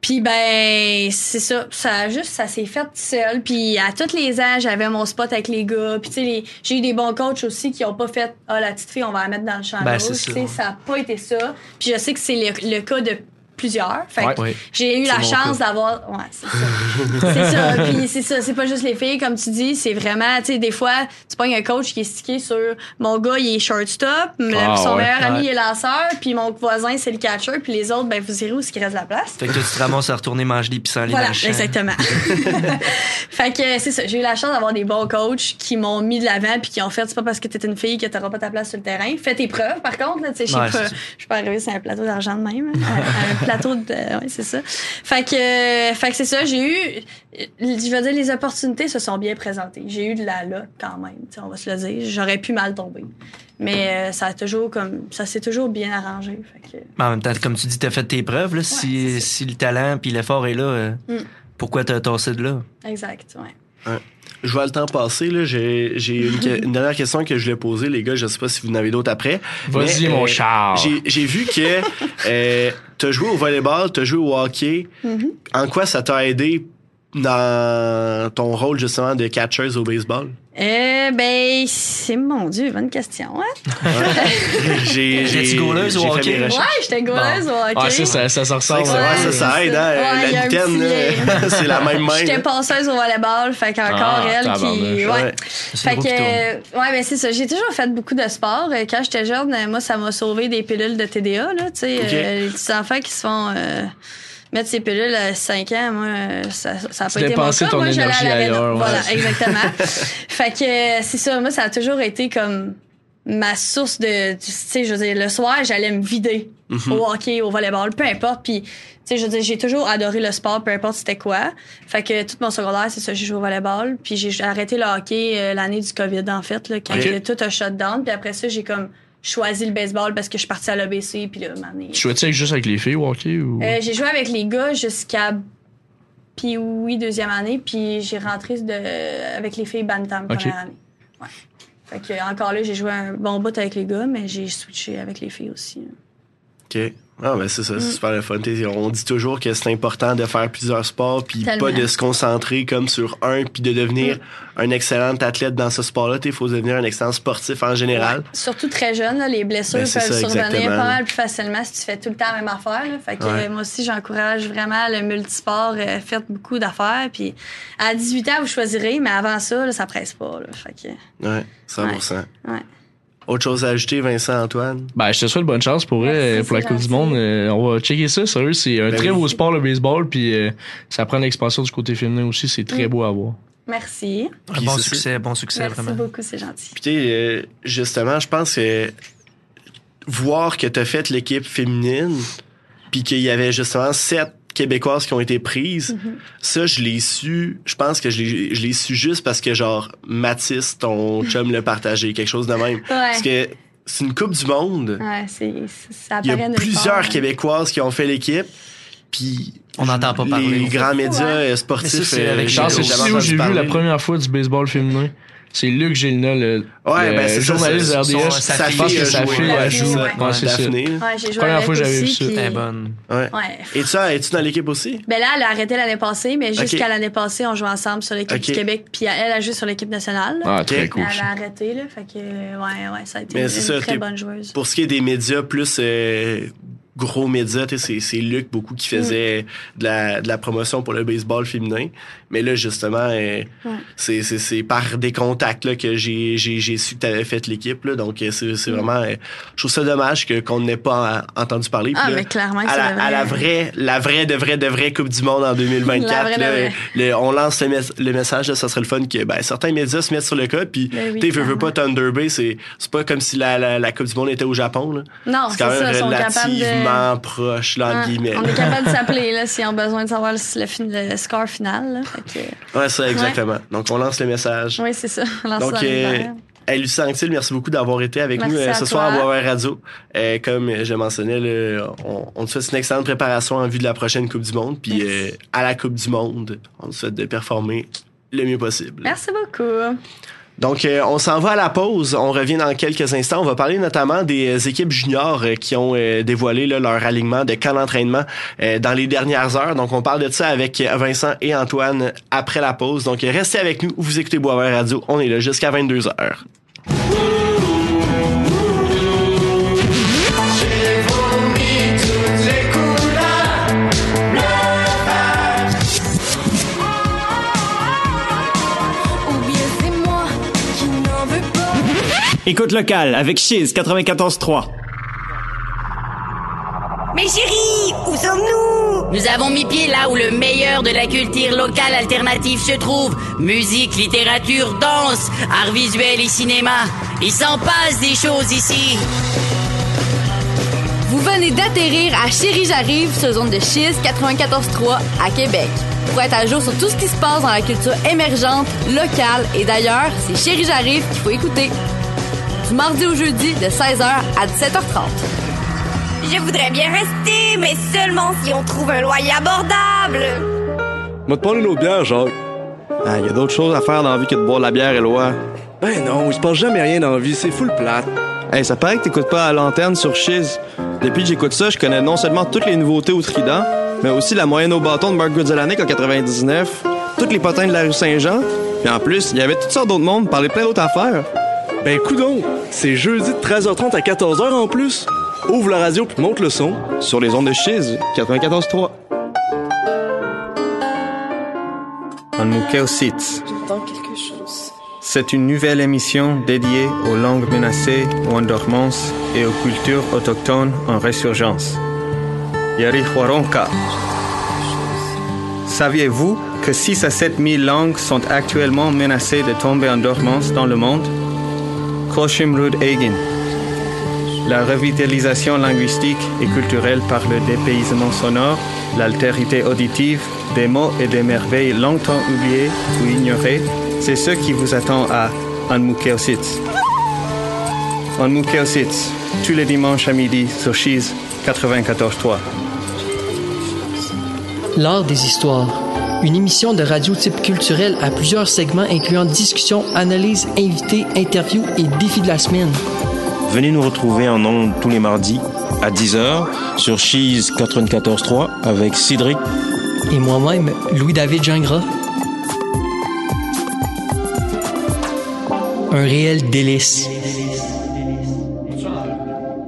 D: puis ben, c'est ça. Ça juste, ça s'est fait seul. Puis à tous les ans, j'avais mon spot avec les gars. Puis tu sais, j'ai eu des bons coachs aussi qui ont pas fait, ah, la petite fille, on va la mettre dans le champ
C: Ben,
D: rouge.
C: ça.
D: sais, ça a pas été ça. Puis je sais que c'est le, le cas de plusieurs. Fait que
C: Ouais.
D: j'ai eu la chance d'avoir. Ouais, c'est ça. (laughs) c'est ça. Puis c'est ça. C'est pas juste les filles, comme tu dis. C'est vraiment, tu sais, des fois, tu pognes un coach qui est stické sur mon gars, il est shortstop,
B: Ah,
D: son
B: ouais.
D: meilleur ami, il est lanceur, puis mon voisin, c'est le catcher, puis les autres, ben, vous irez où ce qui reste de la place?
C: Fait que toi, tu te ramasses à retourner manger des pissenlits
D: Voilà,
C: dans le
D: exactement. (laughs) fait que c'est ça. J'ai eu la chance d'avoir des bons coachs qui m'ont mis de l'avant puis qui ont fait c'est pas parce que t'es une fille que t'auras pas ta place sur le terrain. Fais tes preuves, par contre. Là, tu sais, je suis pas arrivée sur un plateau d'argent de même. hein. (laughs) plateau de. Ouais, c'est ça. Fait que, euh, fait que c'est ça. J'ai eu. Je veux dire, les opportunités se sont bien présentées. J'ai eu de la là quand même. On va se le dire. J'aurais pu mal tomber. Mais euh, ça a toujours comme. Ça s'est toujours bien arrangé. Fait que.
C: Mais en même temps, comme tu dis, t'as fait tes preuves. Là, si, si le talent puis l'effort est là, euh,
D: Mm.
C: pourquoi t'as tossé de là?
D: Exact, ouais.
A: Je vois le temps passer. là. J'ai une, dernière question que je voulais poser, les gars. Je sais pas si vous en avez d'autres après.
B: Vas-y, mon
A: euh,
B: char.
A: J'ai vu que euh, tu as joué au volleyball, tu as joué au hockey.
D: Mhm.
A: En quoi ça t'a aidé dans ton rôle justement de catcheuse au baseball?
D: Euh, ben, c'est mon Dieu, bonne question, hein? (laughs)
A: J'ai
C: gauleuse
A: fait
C: hockey?
D: Ouais, j'étais gouleuse au hockey.
B: Ah, ça, ça, ça,
A: que
B: ressemble.
A: ça, ouais, ça, ça aide, hein?
D: Ouais,
A: la mitaine, (laughs) c'est la même
D: J'étais
A: main.
D: passeuse au volleyball, fait qu'encore
B: Ah,
D: elle qui. Ouais.
A: Ouais.
C: C'est
D: Fait que, euh, ouais, ben c'est ça. J'ai toujours fait beaucoup de sport. Euh, Quand j'étais jeune, euh, moi, ça m'a sauvé des pilules de TDA, là, tu sais.
A: Ok.
D: euh, les petits enfants qui se font euh, mettre ces pilules à 5 ans, moi, ça, ça a
B: Tu
D: pas été mon cas.
B: ton
D: Moi, j'allais à
B: énergie
D: l'aréna.
B: ailleurs, ouais.
D: Voilà, exactement. (laughs) fait que, euh, c'est ça. Moi, ça a toujours été comme ma source de, tu sais, je veux dire, le soir, j'allais me vider
A: Mhm.
D: au hockey, au volleyball, peu importe. Puis, tu sais, je veux dire, j'ai toujours adoré le sport, peu importe c'était quoi. Fait que tout mon secondaire, c'est ça, j'ai joué au volleyball. Puis j'ai arrêté le hockey euh, l'année du COVID, en fait, là, quand
A: Ok.
D: il y a tout a shut down. Puis après ça, j'ai comme choisi le baseball parce que je suis partie à l'ABC. Puis là, est-
B: Tu jouais-tu juste avec les filles au hockey ou?
D: Euh, j'ai joué avec les gars jusqu'à Puis oui, deuxième année. Puis j'ai rentré de, avec les filles Bantam première année. Ouais. Fait que encore là, j'ai joué un bon bout avec les gars, mais j'ai switché avec les filles aussi.
A: OK. Ah, ben c'est ça,
D: Mm.
A: c'est super le fun. On dit toujours que c'est important de faire plusieurs sports, puis
D: Tellement.
A: pas de se concentrer comme sur un, puis de devenir un excellent athlète dans ce sport-là. Il faut devenir un excellent sportif en général.
D: Surtout très jeune, là, les blessures
A: Ben,
D: peuvent survenir pas mal plus facilement si tu fais tout le temps la même affaire. là. Fait que
A: Ouais.
D: euh, moi aussi, j'encourage vraiment le multisport. euh, faites beaucoup d'affaires. Puis à 18 ans, vous choisirez, mais avant ça, là, ça presse pas. Là. Fait que,
A: Ouais, 100%.
D: ouais.
A: Autre chose à ajouter, Vincent, Antoine?
B: Ben, je te souhaite bonne chance pour,
D: Merci,
B: euh, pour la Coupe du. Monde. Euh, on va checker ça, sérieux. C'est un
A: Ben
B: très
A: oui.
B: beau sport, le baseball. Puis euh, ça prend l'expansion du côté féminin aussi. C'est très
D: Mm.
B: beau à voir.
D: Merci.
A: Puis
C: bon succès, bon succès,
D: Merci
C: vraiment.
D: beaucoup, c'est gentil.
A: Puis, euh, justement, je pense que voir que tu as fait l'équipe féminine, puis qu'il y avait justement sept Québécoises qui ont été prises,
D: Mhm.
A: ça, je l'ai su. Je pense que je l'ai su juste parce que, genre, Mathis, ton (laughs) chum, l'a partagé, quelque chose de même.
D: Ouais.
A: Parce que c'est une Coupe du Monde.
D: Ouais, c'est, ça
A: Il y a plusieurs
D: hein.
A: Québécoises qui ont fait l'équipe, puis
C: On n'entend pas
A: les
C: parler.
A: grands
D: fou,
A: médias
C: Mais
A: sportifs.
C: ça, c'est avec
A: j'ai
B: vu la première fois du baseball féminin. C'est Luc Gélina, le,
A: Ouais,
B: le
A: ben, c'est ça,
B: journaliste
C: son-
B: RDS.
C: sa
B: je
C: fille
B: pense
C: a
B: que sa
C: joué.
B: fille joué.
D: ouais.
B: Ouais, c'est ça.
A: Daphné.
D: Ouais, j'ai joué
B: Première fois que j'avais vu ça.
D: puis-
C: Très bonne.
A: Ouais.
D: Ouais.
A: Et tu es-tu dans l'équipe aussi?
D: Ben là, elle a arrêté l'année passée, mais jusqu'à l'année passée, on jouait ensemble sur l'équipe du Québec. Puis elle a joué sur l'équipe nationale. là.
B: Ah, très cool.
D: Elle
B: ça.
D: a arrêté, là. Fait que, ouais, ouais, ça a été
A: Mais
D: une,
A: ça,
D: très bonne joueuse.
A: Pour ce qui est des médias, plus euh, gros médias, tu sais, c'est Luc beaucoup qui faisait de, la, de la promotion pour le baseball féminin. Mais là, justement, euh,
D: Ouais.
A: c'est- c'est c'est par des contacts là, que j'ai j'ai- j'ai su que tu avais fait l'équipe. là. Donc, euh, c'est c'est vraiment... euh, je trouve ça dommage que qu'on n'ait pas entendu parler.
D: Ah,
A: là,
D: mais clairement
A: à la, à la
D: vrai.
A: vraie, la vraie, de vraie, de vraie Coupe du Monde en 2024.
D: La vraie, de
A: là,
D: vraie.
A: le- on lance le, mes- le message, là, ça serait le fun que ben, certains médias se mettent sur le cas. Puis,
D: Ben oui,
A: tu veux, pas Thunder Bay, c'est c'est pas comme si la, la, la Coupe du Monde était au Japon. Là.
D: Non,
A: C'est quand même
D: ça,
A: relativement
D: de.
A: proche, là, entre
D: Ouais,
A: guillemets.
D: on est capable de (laughs) s'appeler là, s'ils ont besoin de savoir le, le score final. Là. Que,
A: Ouais, ça, exactement. Donc, on lance le message.
D: oui, c'est ça. On lance
A: Donc,
D: ça
A: euh. Hey, Lucie Anctil, merci beaucoup d'avoir été avec
D: Merci
A: nous euh, ce
D: toi.
A: soir à Boisvert Radio. Euh, comme je mentionnais, là, on, on te souhaite une excellente préparation en vue de la prochaine Coupe du Monde. Puis euh, à la Coupe du Monde, on te souhaite de performer le mieux possible.
D: Merci beaucoup.
A: Donc, euh, on s'en va à la pause. On revient dans quelques instants. On va parler notamment des euh, équipes juniors euh, qui ont dévoilé leur alignement de camp d'entraînement dans les dernières heures. Donc, on parle de ça avec Vincent et Antoine après la pause. Donc, restez avec nous. Vous écoutez Boisvert Radio. On est là jusqu'à 22 heures.
E: Écoute locale avec Chiz 94.3.
F: Mais chérie, où sommes-nous?
G: Nous avons mis pied là où le meilleur de la culture locale alternative se trouve. Musique, littérature, danse, art visuel et cinéma. Il s'en passe des choses ici.
H: Vous venez d'atterrir à Chérie J'arrive sur zone de Chiz 94.3 à Québec. Pour être à jour sur tout ce qui se passe dans la culture émergente, locale et d'ailleurs, c'est Chérie J'arrive qu'il faut écouter. Du mardi au jeudi de 16h à 17h30.
F: Je voudrais bien rester, mais seulement si on trouve un loyer abordable.
I: M'a te parler une autre bière, Jacques.
J: Ah, y a d'autres choses à faire dans la vie que de boire de la bière, Éloi.
I: Ben non, il se passe jamais rien dans la vie, c'est full plate.
J: Hey, ça paraît que t'écoutes pas à l'antenne sur Chiz. Depuis que j'écoute ça, je connais non seulement toutes les nouveautés au Trident, mais aussi la moyenne au bâton de Mark Goodzalanic en 99, toutes les potins de la rue Saint-Jean, puis en plus, il y avait toutes sortes d'autres mondes, parler plein d'autres affaires.
I: Ben coudon, c'est jeudi de 13h30 à 14h en plus. Ouvre la radio puis monte le son.
J: Sur les ondes de Chiz, 94.3.
K: Anmukeositz. C'est une nouvelle émission dédiée aux langues menacées ou en dormance et aux cultures autochtones en résurgence. Yarihwaronka. Saviez-vous que 6 à 7 000 langues sont actuellement menacées de tomber en dormance dans le monde? Koshimrud Egin. La revitalisation linguistique et culturelle par le dépaysement sonore, l'altérité auditive, des mots et des merveilles longtemps oubliées ou ignorées, c'est ce qui vous attend à Anmukeositz. Anmukeositz, tous les dimanches à midi sur Cheese 94.3.
L: L'art des histoires. Une émission de radio type culturel à plusieurs segments incluant discussions, analyses, invités, interviews et défis de la semaine.
M: Venez nous retrouver en ondes tous les mardis à 10h sur Cheese 94.3 avec Cédric
L: Et moi-même, Louis-David Gingras. Un réel délice.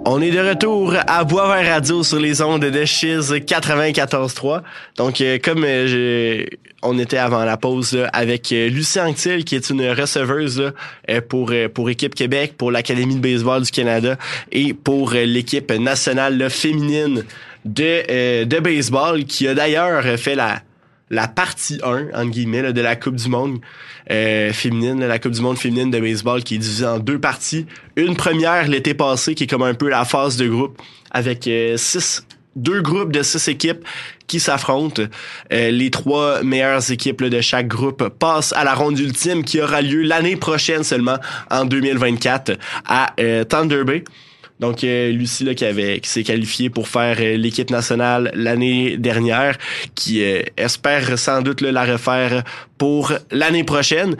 A: On est de retour à Boisvert Radio sur les ondes de Chiz 94.3. Donc, euh, comme euh, on était avant la pause là, avec euh, Lucie Anctil, qui est une receveuse là, pour, pour Équipe Québec, pour l'Académie de baseball du Canada et pour l'équipe nationale là, féminine de, de baseball, qui a d'ailleurs fait la, la partie 1, entre guillemets, là, de la Coupe du Monde euh, féminine, la Coupe du Monde féminine de baseball qui est divisée en deux parties. Une première l'été passé, qui est comme un peu la phase de groupe, avec euh, six, deux groupes de six équipes qui s'affrontent. Euh, les trois meilleures équipes là, de chaque groupe passent à la ronde ultime qui aura lieu l'année prochaine seulement, en 2024, à euh, Thunder Bay. Donc euh, Lucie là, qui avait qui s'est qualifiée pour faire euh, l'équipe nationale l'année dernière, qui euh, espère sans doute là, la refaire pour l'année prochaine.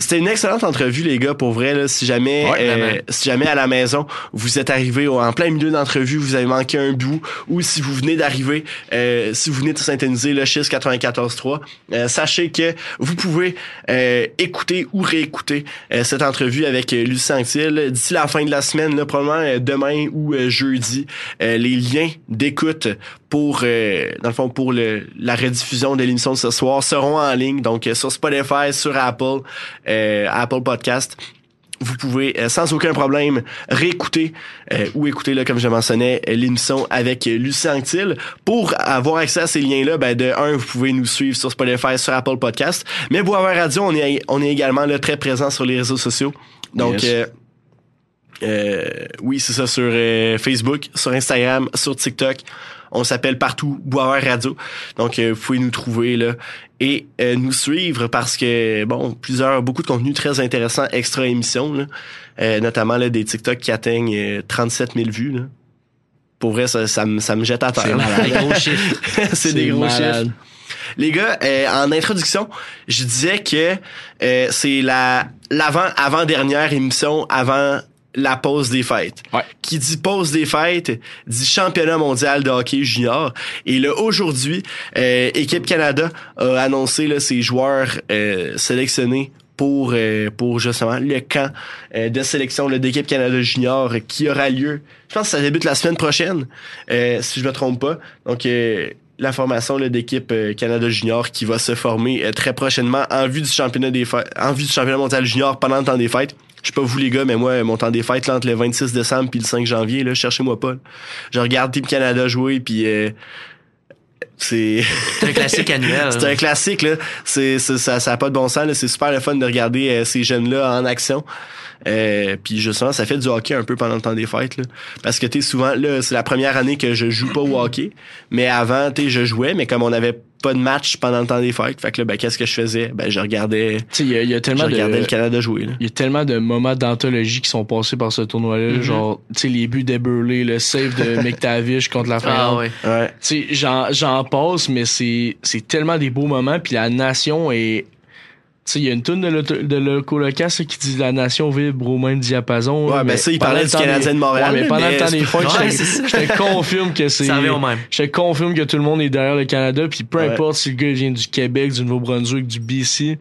A: C'était une excellente entrevue, les gars, pour vrai. Là, si jamais,
C: Ouais,
A: euh, si jamais à la maison vous êtes arrivé en plein milieu d'entrevue, vous avez manqué un bout, ou si vous venez d'arriver, euh, si vous venez de synthétiser le Chiz 94.3, euh, sachez que vous pouvez euh, écouter ou réécouter euh, cette entrevue avec Lucie Anctil d'ici la fin de la semaine, là, probablement demain ou jeudi. Euh, les liens d'écoute pour, euh, dans le fond, pour le, la rediffusion de l'émission de ce soir seront en ligne, donc euh, sur Spotify, sur Apple, euh, Apple Podcast vous pouvez euh, sans aucun problème réécouter euh, ou écouter là, comme je mentionnais l'émission avec euh, Lucie Anctil. Pour avoir accès à ces liens-là, ben, de un, vous pouvez nous suivre sur Spotify, sur Apple Podcast. Mais Boisvert Radio, on est, on est également là, très présent sur les réseaux sociaux. Donc
B: Yes.
A: euh, oui, c'est ça, sur Facebook, sur Instagram, sur TikTok. On s'appelle partout Boisvert Radio. Donc, euh, vous pouvez nous trouver là et euh, nous suivre parce que, bon, plusieurs, beaucoup de contenus très intéressants, extra émissions, là. Euh, notamment là, des TikTok qui atteignent euh, 37 000 vues. Là. Pour vrai, ça, ça, me, ça me jette à terre.
B: C'est. Des (laughs) gros chiffres.
A: c'est des gros
B: malade.
A: chiffres. Les gars, euh, en introduction, je disais que euh, c'est la l'avant avant dernière émission avant la pause des fêtes. Qui dit pause des fêtes dit championnat mondial de hockey junior. Et là aujourd'hui, euh, équipe Canada a annoncé là, ses joueurs euh, sélectionnés pour euh, pour justement le camp euh, de sélection d'équipe Canada junior qui aura lieu. Je pense que ça débute la semaine prochaine, euh, si je me trompe pas. Donc euh, la formation d'équipe Canada Junior qui va se former très prochainement en vue du championnat des fêtes, en vue du championnat mondial junior pendant le temps des fêtes. Je sais pas vous les gars, mais moi, mon temps des fêtes, là, entre le 26 décembre puis le 5 janvier, là, cherchez-moi pas. là. Je regarde Team Canada jouer, puis euh, c'est...
C: Un classique annuel. (laughs)
A: c'est un classique, là. C'est, c'est- ça, ça a pas de bon sens, là. C'est super le fun de regarder euh, ces jeunes-là en action. Euh, puis justement, ça fait du hockey un peu pendant le temps des fêtes, là. Parce que, tu souvent, là, c'est la première année que je joue pas au hockey. Mais avant, tu je jouais, mais comme on avait pas de match pendant le temps des fêtes, fait que là, ben, qu'est-ce que je faisais? Ben, je regardais...
B: Tu sais, il y a- il y, a tellement
A: je
B: de.
A: regardais le Canada jouer.
B: Il y a tellement de moments d'anthologie qui sont passés par ce tournoi-là.
A: Mhm.
B: Genre, tu sais, les buts d'Eberle, le save de (laughs) McTavish contre la
C: Ah
B: Finlande.
C: ouais.
A: Ouais.
B: Tu sais, j'en, j'en passe, mais c'est, c'est tellement des beaux moments. Puis la nation est. Tu sais, il y a une tune de, l'auto- de qui dit La nation vibre au même diapason.
A: Ouais,
B: là,
A: ben
B: mais
A: ça, il parlait
B: le
A: du Canadien de Montréal,
B: Ouais, mais pendant
A: mais
B: le temps des fêtes, (laughs)
C: Ouais,
B: je te- confirme que c'est.
C: Ça revient au même.
B: Je te confirme que tout le monde est derrière le Canada. Puis peu
A: Ouais.
B: importe si le gars vient du Québec, du Nouveau-Brunswick, du BC.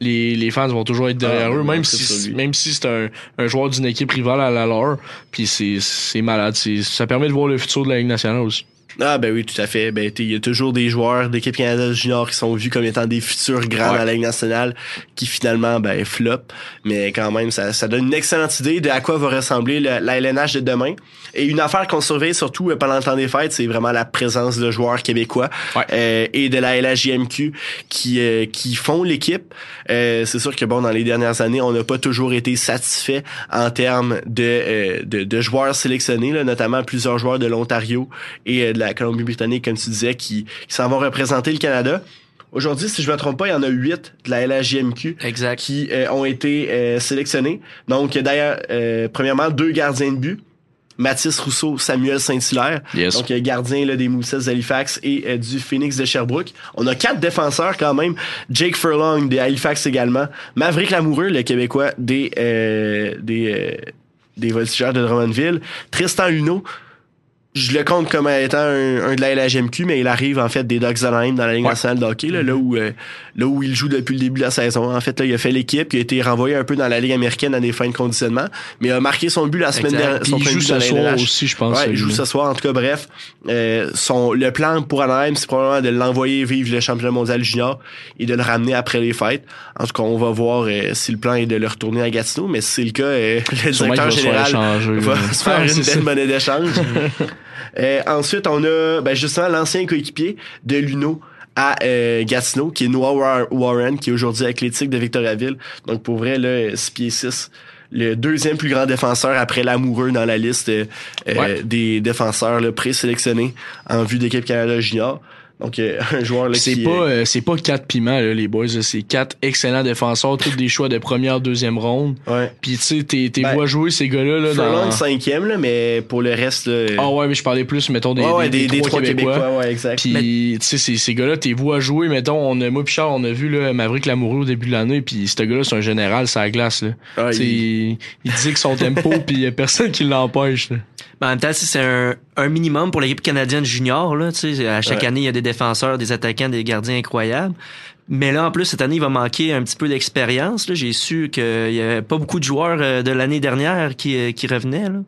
B: Les, les fans vont toujours être derrière
A: Ah,
B: eux,
A: ouais,
B: même si, même si c'est un, un joueur d'une équipe rivale à la leur. Puis c'est, c'est malade. Ça permet de voir le futur de la Ligue nationale aussi.
A: Ah ben oui, tout à fait. Ben il y a toujours des joueurs d'équipe Canada Junior qui sont vus comme étant des futurs grands
B: Ouais.
A: dans la Ligue nationale qui finalement ben flop. Mais quand même, ça, ça donne une excellente idée de à quoi va ressembler le- la LNH de demain. Et une affaire qu'on surveille surtout euh, pendant le temps des fêtes, c'est vraiment la présence de joueurs québécois
B: Ouais.
A: euh, et de la LHJMQ qui euh, qui font l'équipe. Euh, c'est sûr que bon, dans les dernières années, on n'a pas toujours été satisfait en termes de, euh, de, de joueurs sélectionnés, là, notamment plusieurs joueurs de l'Ontario et euh, de la Colombie-Britannique, comme tu disais, qui, qui s'en vont représenter le Canada. Aujourd'hui, si je me trompe pas, il y en a huit de la LHJMQ
C: Exact.
A: qui euh, ont été euh, sélectionnés. Donc, d'ailleurs, euh, premièrement, deux gardiens de but. Mathis Rousseau, Samuel Saint-Hilaire.
B: Yes.
A: Donc, gardien là, des Moussets d'Halifax et euh, du Phoenix de Sherbrooke. On a quatre défenseurs quand même. Jake Furlong des Halifax également. Maverick Lamoureux, le Québécois des, euh, des, euh, des Voltigeurs de Drummondville. Tristan Luneau, je le compte comme étant un, un de la LHMQ, mais il arrive en fait des Ducks d'Anaheim dans la Ligue
B: Ouais.
A: nationale de hockey, là, là, où, euh, là où il joue depuis le début de la saison. En fait, là, il a fait l'équipe, il a été renvoyé un peu dans la Ligue américaine à des fins de conditionnement, mais il a marqué son but la semaine dernière.
B: Il joue
A: but
B: ce soir aussi, je pense,
A: Ouais, il joue ce soir. En tout cas, bref, euh, son, le plan pour Anaheim, c'est probablement de l'envoyer vivre le championnat mondial junior et de le ramener après les fêtes. En tout cas, on va voir euh, si le plan est de le retourner à Gatineau, mais si c'est le cas, euh, le directeur
B: va
A: général va se faire (laughs) une belle monnaie d'échange. (laughs) Euh, ensuite, on a ben, justement l'ancien coéquipier de Luno à euh, Gatineau, qui est Noah War- Warren, qui est aujourd'hui athlétique de Victoriaville. Donc, pour vrai, là, 6 pieds 6. Le deuxième plus grand défenseur après l'amoureux dans la liste euh, euh,
B: Ouais.
A: des défenseurs là, présélectionnés en vue d'équipe Canada Junior. Donc, euh, un joueur là,
B: C'est
A: qui
B: pas,
A: euh,
B: euh, c'est pas quatre piments, là, les boys. là. C'est quatre excellents défenseurs, tous des choix de première, deuxième ronde.
A: Ouais.
B: Puis, tu sais, t'es, t'es
A: Ben,
B: vois jouer ces gars-là, là, dans...
A: cinquième, là, mais pour le reste... là,
B: Ah ouais, mais je parlais plus, mettons, des,
A: Ouais, ouais,
B: des,
A: des- des trois Québécois, ouais, exact.
B: Puis, tu sais, ces, ces gars-là, t'es vois jouer, mettons, on a, moi pis Charles, on a vu, là, Maverick Lamoureux au début de l'année, puis ce gars-là, c'est un général, c'est la glace, là.
A: Ah,
B: Tu sais, il... il dit que son tempo, (laughs) puis y a personne qui l'empêche, là.
C: Mais en même temps, c'est un, un minimum pour l'équipe canadienne junior. Là, tu sais, à chaque
B: Ouais.
C: année, il y a des défenseurs, des attaquants, des gardiens incroyables. Mais là, en plus, cette année, il va manquer un petit peu d'expérience. là. J'ai su qu'il y avait pas beaucoup de joueurs euh, de l'année dernière qui, euh, qui revenaient. Là.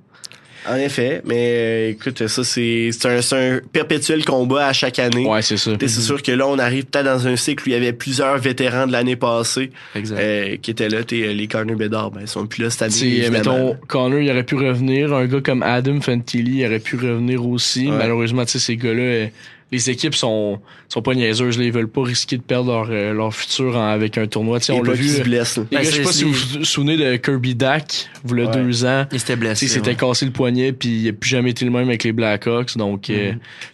A: En effet, mais euh, écoute, ça c'est c'est un, un perpétuel combat à chaque année.
B: Ouais, c'est ça.
A: T'sais, C'est sûr que là, on arrive peut-être dans un cycle où il y avait plusieurs vétérans de l'année passée euh, qui étaient là. T'es, euh, les Connor Bedard, ben, ils sont plus là cette année.
B: Mettons, Connor, il aurait pu revenir. Un gars comme Adam Fantilli, il aurait pu revenir aussi.
A: Ouais.
B: Malheureusement, tu sais, ces gars-là, euh, les équipes sont, sont pas niaiseuses. Là. Ils veulent pas risquer de perdre leur, euh, leur futur en- avec un tournoi. Tu sais,
A: Et
B: on l'a vu.
A: se
B: euh,
A: blessent, là.
B: Les
C: Ben,
B: gars, je sais
C: c'est-
B: pas si vous vous souvenez de Kirby Dack, vous le
A: Ouais.
B: deux ans.
C: Il s'était
B: Tu
C: blessé.
B: sais, il s'était
C: ouais.
B: cassé le poignet, puis il a plus jamais été le même avec les Blackhawks. Donc, tu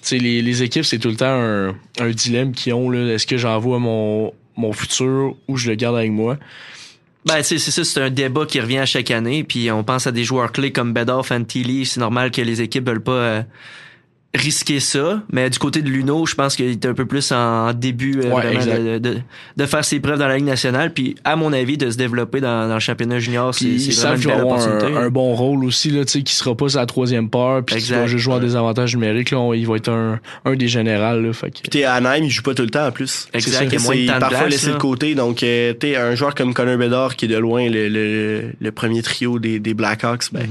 B: sais, les, les équipes, c'est tout le temps un, un dilemme qu'ils ont. là. Est-ce que j'envoie mon, mon futur ou je le garde avec moi?
C: Ben, tu sais, c'est ça, c'est un débat qui revient à chaque année. Puis on pense à des joueurs clés comme Bedard, Fantilli. C'est normal que les équipes veulent pas euh, risquer ça. Mais du côté de Luno, je pense qu'il est un peu plus en début euh,
B: Ouais,
C: vraiment
B: exact.
C: de, de, de faire ses preuves dans la Ligue nationale. Puis, à mon avis, de se développer dans, dans le championnat junior, c'est vraiment une belle opportunité.
B: un, un bon rôle aussi, là, tu sais, qui sera pas sa troisième part, puis qui va juste jouer à des avantages numériques. Là, on- il va être un, un des générales. Là, fait que-
A: Puis t'es à Anaheim, il joue pas tout le temps en plus.
C: Exact,
A: C'est ça,
C: il y a moins de
A: c'est
C: temps de
A: parfois
C: place,
A: laissé
C: là.
A: de côté. Donc, euh, t'es un joueur comme Connor Bedard, qui est de loin le, le, le premier trio des, des Blackhawks, ben,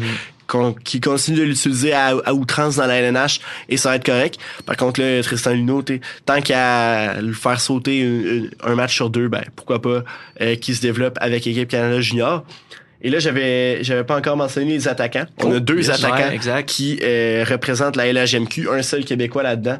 A: qu'on- qui continue de l'utiliser à, à outrance dans la LNH, et ça va être correct. Par contre, là, Tristan Luneau, tant qu'à le faire sauter un, un match sur deux, ben, pourquoi pas euh, qu'il se développe avec l'équipe Canada Junior. Et là, j'avais j'avais pas encore mentionné les attaquants. On a
C: Oh,
A: deux attaquants
C: exact.
A: qui euh, représentent la LHMQ, un seul Québécois là-dedans.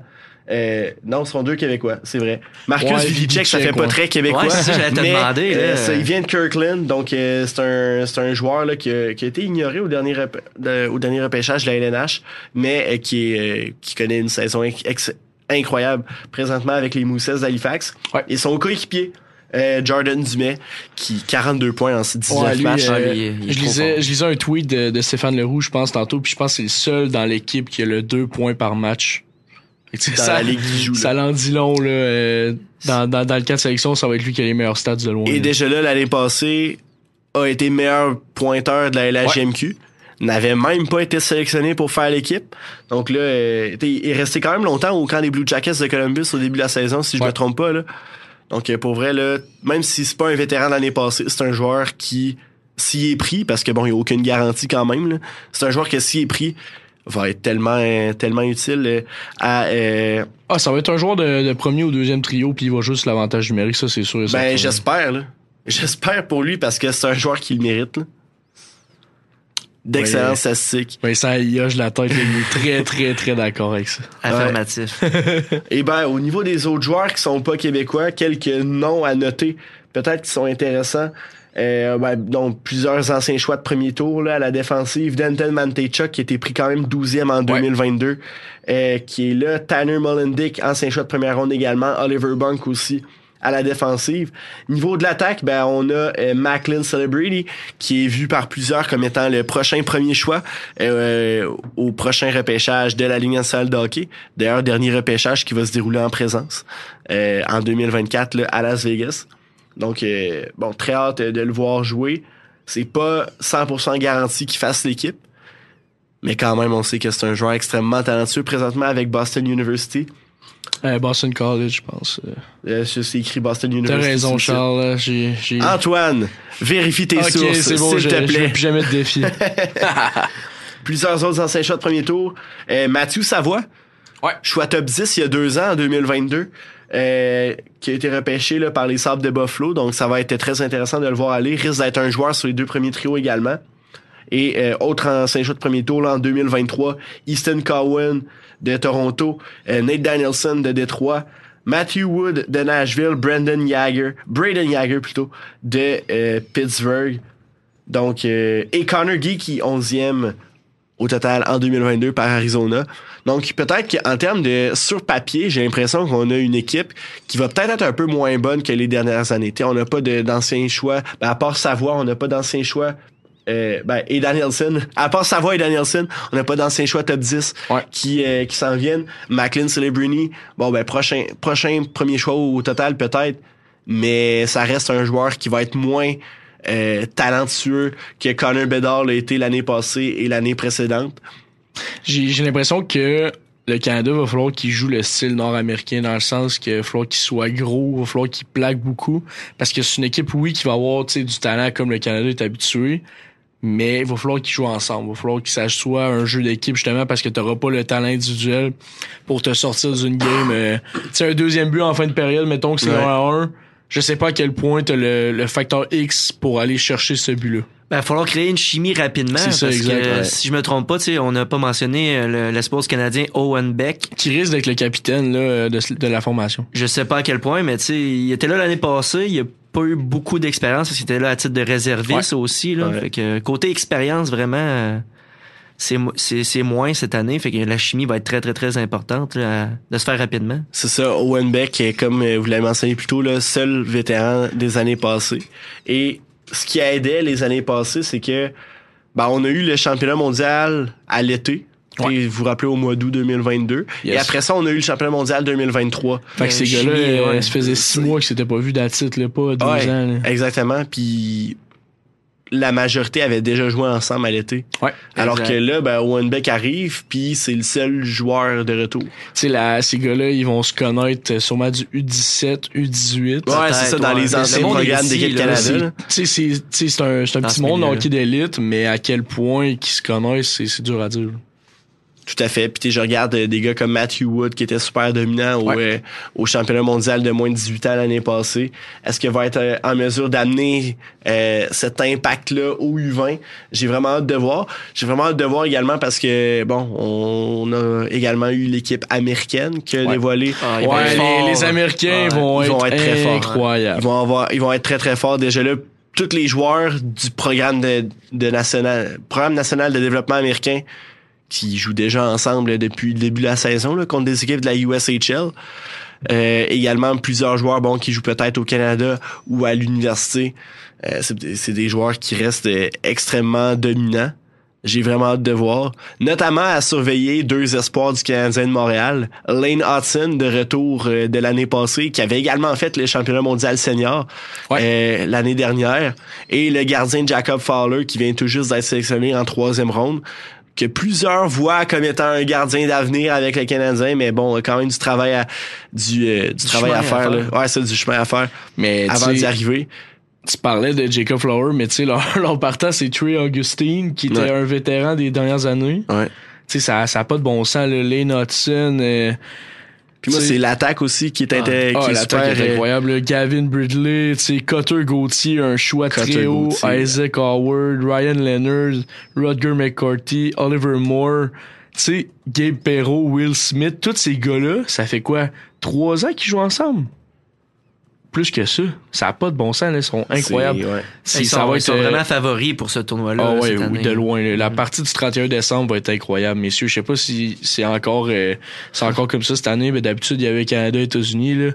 A: Euh, non, ce sont deux Québécois, c'est vrai. Marcus
B: Ouais,
A: Vidicek, ça fait pas très québécois.
C: Ouais, c'est ça, j'allais te
A: mais,
C: demander, là.
A: euh, ça, il vient de Kirkland, donc euh, c'est un, c'est un joueur là, qui, a, qui a été ignoré au dernier, rep- de- au dernier repêchage de la LNH, mais euh, qui, est, euh, qui connaît une saison ex- incroyable présentement avec les Moussets d'Halifax.
B: Ouais.
A: Et son coéquipier, euh, Jordan Dumais, qui 42 points en 19
B: Ouais, lui,
A: matchs.
B: euh,
C: Ah, lui, il est
B: je, lisais, je lisais un tweet de, de Stéphane Leroux, je pense, tantôt, puis je pense que c'est le seul dans l'équipe qui a le deux points par match. Et tu sais,
A: Dans
B: ça,
A: la ligue qui joue, là.
B: ça l'en dit long, là. euh, dans, dans, dans le cas de sélection, ça va être lui qui a les meilleurs stats de loin.
A: Et
B: là.
A: déjà là, l'année passée, a été meilleur pointeur de la LHMQ. N'avait même pas été sélectionné pour faire l'équipe. Donc là, euh, il est resté quand même longtemps au camp des Blue Jackets de Columbus au début de la saison, si je
B: Ouais.
A: me trompe pas. Là. Donc euh, pour vrai, là, même si c'est pas un vétéran de l'année passée, c'est un joueur qui, s'il est pris, parce que bon, il n'y a aucune garantie quand même, là, c'est un joueur que s'il est pris, va être tellement, tellement utile euh, à... euh,
B: Ah, ça va être un joueur de, de premier ou deuxième trio, puis il va juste l'avantage numérique, ça, c'est sûr.
A: ben j'espère, là. J'espère pour lui parce que c'est un joueur qui le mérite. là. D'excellentes
B: Ouais.
A: statistiques.
B: Vincent, il hoche la tête, il est très, très, très d'accord avec ça. (laughs)
C: Affirmatif.
A: Et ben, au niveau des autres joueurs qui sont pas québécois, quelques noms à noter, peut-être qui sont intéressants. Euh, ben, donc, plusieurs anciens choix de premier tour là, à la défensive. Denton Mantechuk, qui a été pris quand même 12e en 2022, euh, qui est là. Tanner Mullendick, ancien choix de première ronde également. Oliver Bunk aussi, à la défensive. Niveau de l'attaque, ben on a euh, Macklin Celebrity qui est vu par plusieurs comme étant le prochain premier choix euh, au prochain repêchage de la Ligue nationale de hockey. D'ailleurs, dernier repêchage qui va se dérouler en présence euh, en 2024 là, à Las Vegas. Donc euh, bon, très hâte de le voir jouer. C'est pas 100% garanti qu'il fasse l'équipe, mais quand même, on sait que c'est un joueur extrêmement talentueux présentement avec Boston University.
B: Euh, Boston College, je pense. euh.
A: Euh, je sais écrit Boston
B: T'as
A: University.
B: raison,
A: le site.
B: Charles. là, J'ai, j'ai...
A: Antoine, vérifie tes
B: Ok,
A: sources,
B: c'est bon,
A: s'il
B: je,
A: te
B: je
A: plaît.
B: vais plus jamais te défier. (laughs) (laughs)
A: Plusieurs autres anciens choix de premier tour. Euh, Mathieu Savoie,
B: ouais.
A: choix top 10 il y a deux ans, en 2022, euh, qui a été repêché par les Sables de Buffalo. Donc, ça va être très intéressant de le voir aller. Risque d'être un joueur sur les deux premiers trios également. Et euh, autre ancien choix de premier tour en 2023, Easton Cowan de Toronto, euh, Nate Danielson de Détroit, Matthew Wood de Nashville, Brandon Yager, Braden Yager plutôt, de euh, Pittsburgh. Donc, et Connor Gee qui 11e au total en 2022 par Arizona. Donc peut-être qu'en termes de sur papier, j'ai l'impression qu'on a une équipe qui va peut-être être un peu moins bonne que les dernières années. T'sais, on n'a pas d'anciens choix. Ben, à part Savoie, on n'a pas d'anciens choix. Euh, ben, et Danielson. À part Savoie et Danielson, on n'a pas d'anciens choix top 10 qui, euh, qui s'en viennent. Macklin Celebrini, bon ben prochain, prochain premier choix au total peut-être, mais ça reste un joueur qui va être moins euh, talentueux que Connor Bedard l'a été l'année passée et l'année précédente.
B: J'ai, j'ai l'impression que le Canada va falloir qu'il joue le style nord-américain dans le sens qu'il va falloir qu'il soit gros, il va falloir qu'il plaque beaucoup. Parce que c'est une équipe, oui, qui va avoir tu sais, du talent comme le Canada est habitué. Mais il va falloir qu'ils jouent ensemble. Il va falloir que ça soit un jeu d'équipe justement parce que tu n'auras pas le talent individuel pour te sortir d'une game. euh, tu sais, un deuxième but en fin de période, mettons que c'est
A: Ouais.
B: 1 à 1. Je sais pas à quel point tu le, le facteur X pour aller chercher ce but-là.
C: Ben, il va falloir créer une chimie rapidement.
B: C'est ça,
C: parce
B: exact,
C: que,
B: ouais.
C: si je me trompe pas, tu sais, on n'a pas mentionné euh, le- l'espoir canadien Owen Beck.
B: Qui risque d'être le capitaine là, de, de la formation.
C: Je sais pas à quel point, mais tu sais, il était là l'année passée. Il a pas eu beaucoup d'expérience parce qu'il était là à titre de réserviste aussi. Là.
A: Ouais.
C: Fait que côté expérience, vraiment, euh, c'est mo- c'est c'est moins cette année. Fait que la chimie va être très, très, très importante là, à- de se faire rapidement.
A: C'est ça, Owen Beck, est, comme euh, vous l'avez mentionné plus tôt, le seul vétéran des années passées. Et ce qui aidait les années passées, c'est que ben, on a eu le championnat mondial à l'été. Et vous vous rappelez au mois d'août 2022. Et après ça, on a eu le championnat mondial 2023.
B: Fait que ces gars-là, euh, ça faisait six mois qu'ils s'étaient pas vus d'attitude, là, pas deux
A: Ouais,
B: ans. là.
A: exactement. Puis la majorité avait déjà joué ensemble à l'été.
B: Ouais.
A: Alors
B: Exact.
A: que là, ben, Owen Beck arrive, puis c'est le seul joueur de retour.
B: Tu sais, là, ces gars-là, ils vont se connaître euh, sûrement du U17, U18.
A: Ouais, c'est ça, dans les anciens programmes d'équipe Canada.
B: Tu sais, c'est- tu sais, c'est un, c'est un petit monde hockey d'élite, mais à quel point qu'ils se connaissent, c'est dur à dire.
A: Tout à fait. Puis je regarde euh, des gars comme Matthew Wood qui était super dominant au, euh, au championnat mondial de moins de 18 ans l'année passée. Est-ce qu'il va être euh, en mesure d'amener euh, cet impact-là au U20? J'ai vraiment hâte de voir. J'ai vraiment hâte de voir également parce que, bon, on a également eu l'équipe américaine qui a
B: Ouais.
A: dévoilé.
B: Ah, ils vont être forts. les- les Américains vont être
A: très forts.
B: incroyables.
A: Ils vont, avoir, ils vont être très, très forts. Déjà là, tous les joueurs du programme de, de national, programme national de développement américain qui jouent déjà ensemble depuis le début de la saison là, contre des équipes de la USHL. Euh, également plusieurs joueurs bon qui jouent peut-être au Canada ou à l'université. Euh, c'est des- c'est des joueurs qui restent extrêmement dominants. J'ai vraiment hâte de voir. Notamment à surveiller deux espoirs du Canadien de Montréal. Lane Hudson, de retour euh, de l'année passée, qui avait également fait le championnat mondial senior euh, l'année dernière. Et le gardien Jacob Fowler, qui vient tout juste d'être sélectionné en troisième ronde que plusieurs voient comme étant un gardien d'avenir avec le Canadien, mais bon, quand même du travail à, du, euh, du travail à
B: à
A: faire. là. Ouais, c'est du chemin à faire
B: Mais
A: avant d'y arriver.
B: Tu parlais de Jacob Flower, mais tu sais, leur, (laughs) leur partant, c'est Trey Augustine, qui était
A: Ouais.
B: un vétéran des dernières années.
A: Ouais.
B: Tu sais, ça, ça a pas de bon sens, là. Lane Hudson. euh,
A: Puis moi, c'est l'attaque aussi qui est, inté-
B: Ah,
A: qui est super,
B: est
A: euh,
B: incroyable. Gavin Bridley, Cutter Gauthier, un choix
A: Cutter
B: très haut.
A: Gauthier.
B: Isaac Howard, Ryan Leonard, Rodger McCarthy, Oliver Moore, Gabe Perrault, Will Smith, tous ces gars-là, ça fait quoi? Trois ans qu'ils jouent ensemble? Plus que ça. Ça a pas de bon sens, là. Ils sont incroyables.
C: C'est- ouais.
B: Si
C: Ils
B: ça
C: sont-
B: va
C: ils
B: être,
C: sont
B: euh,
C: vraiment favoris pour ce tournoi-là,
B: Ah ouais, oui,
C: année.
B: de loin. là. La partie du 31 décembre va être incroyable, messieurs. Je sais pas si c'est encore, euh, c'est encore comme ça cette année, mais d'habitude, il y avait Canada et États-Unis, là.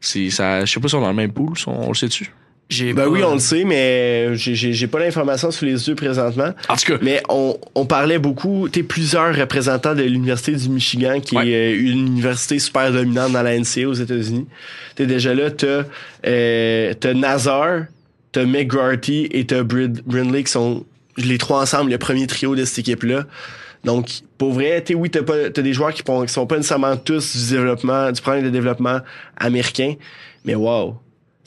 B: C'est ça, je sais pas si on est dans le même pool, on, on le sait-tu?
C: J'ai
A: Ben
C: pas-
A: oui, on le sait, mais j'ai- pas l'information sous les yeux présentement.
B: En tout cas.
A: Mais on, on parlait beaucoup, tu plusieurs représentants de l'Université du Michigan, qui
B: Ouais.
A: est euh, une université super dominante dans la NCA aux États-Unis. T'es déjà là, t'as euh, t'as Nazar, t'as McGrarty et t'as Brindley qui sont les trois ensemble le premier trio de cette équipe-là. Donc, pour vrai, t'es oui, t'as pas t'as des joueurs qui, qui sont pas nécessairement tous du développement, du programme de développement américain, mais wow.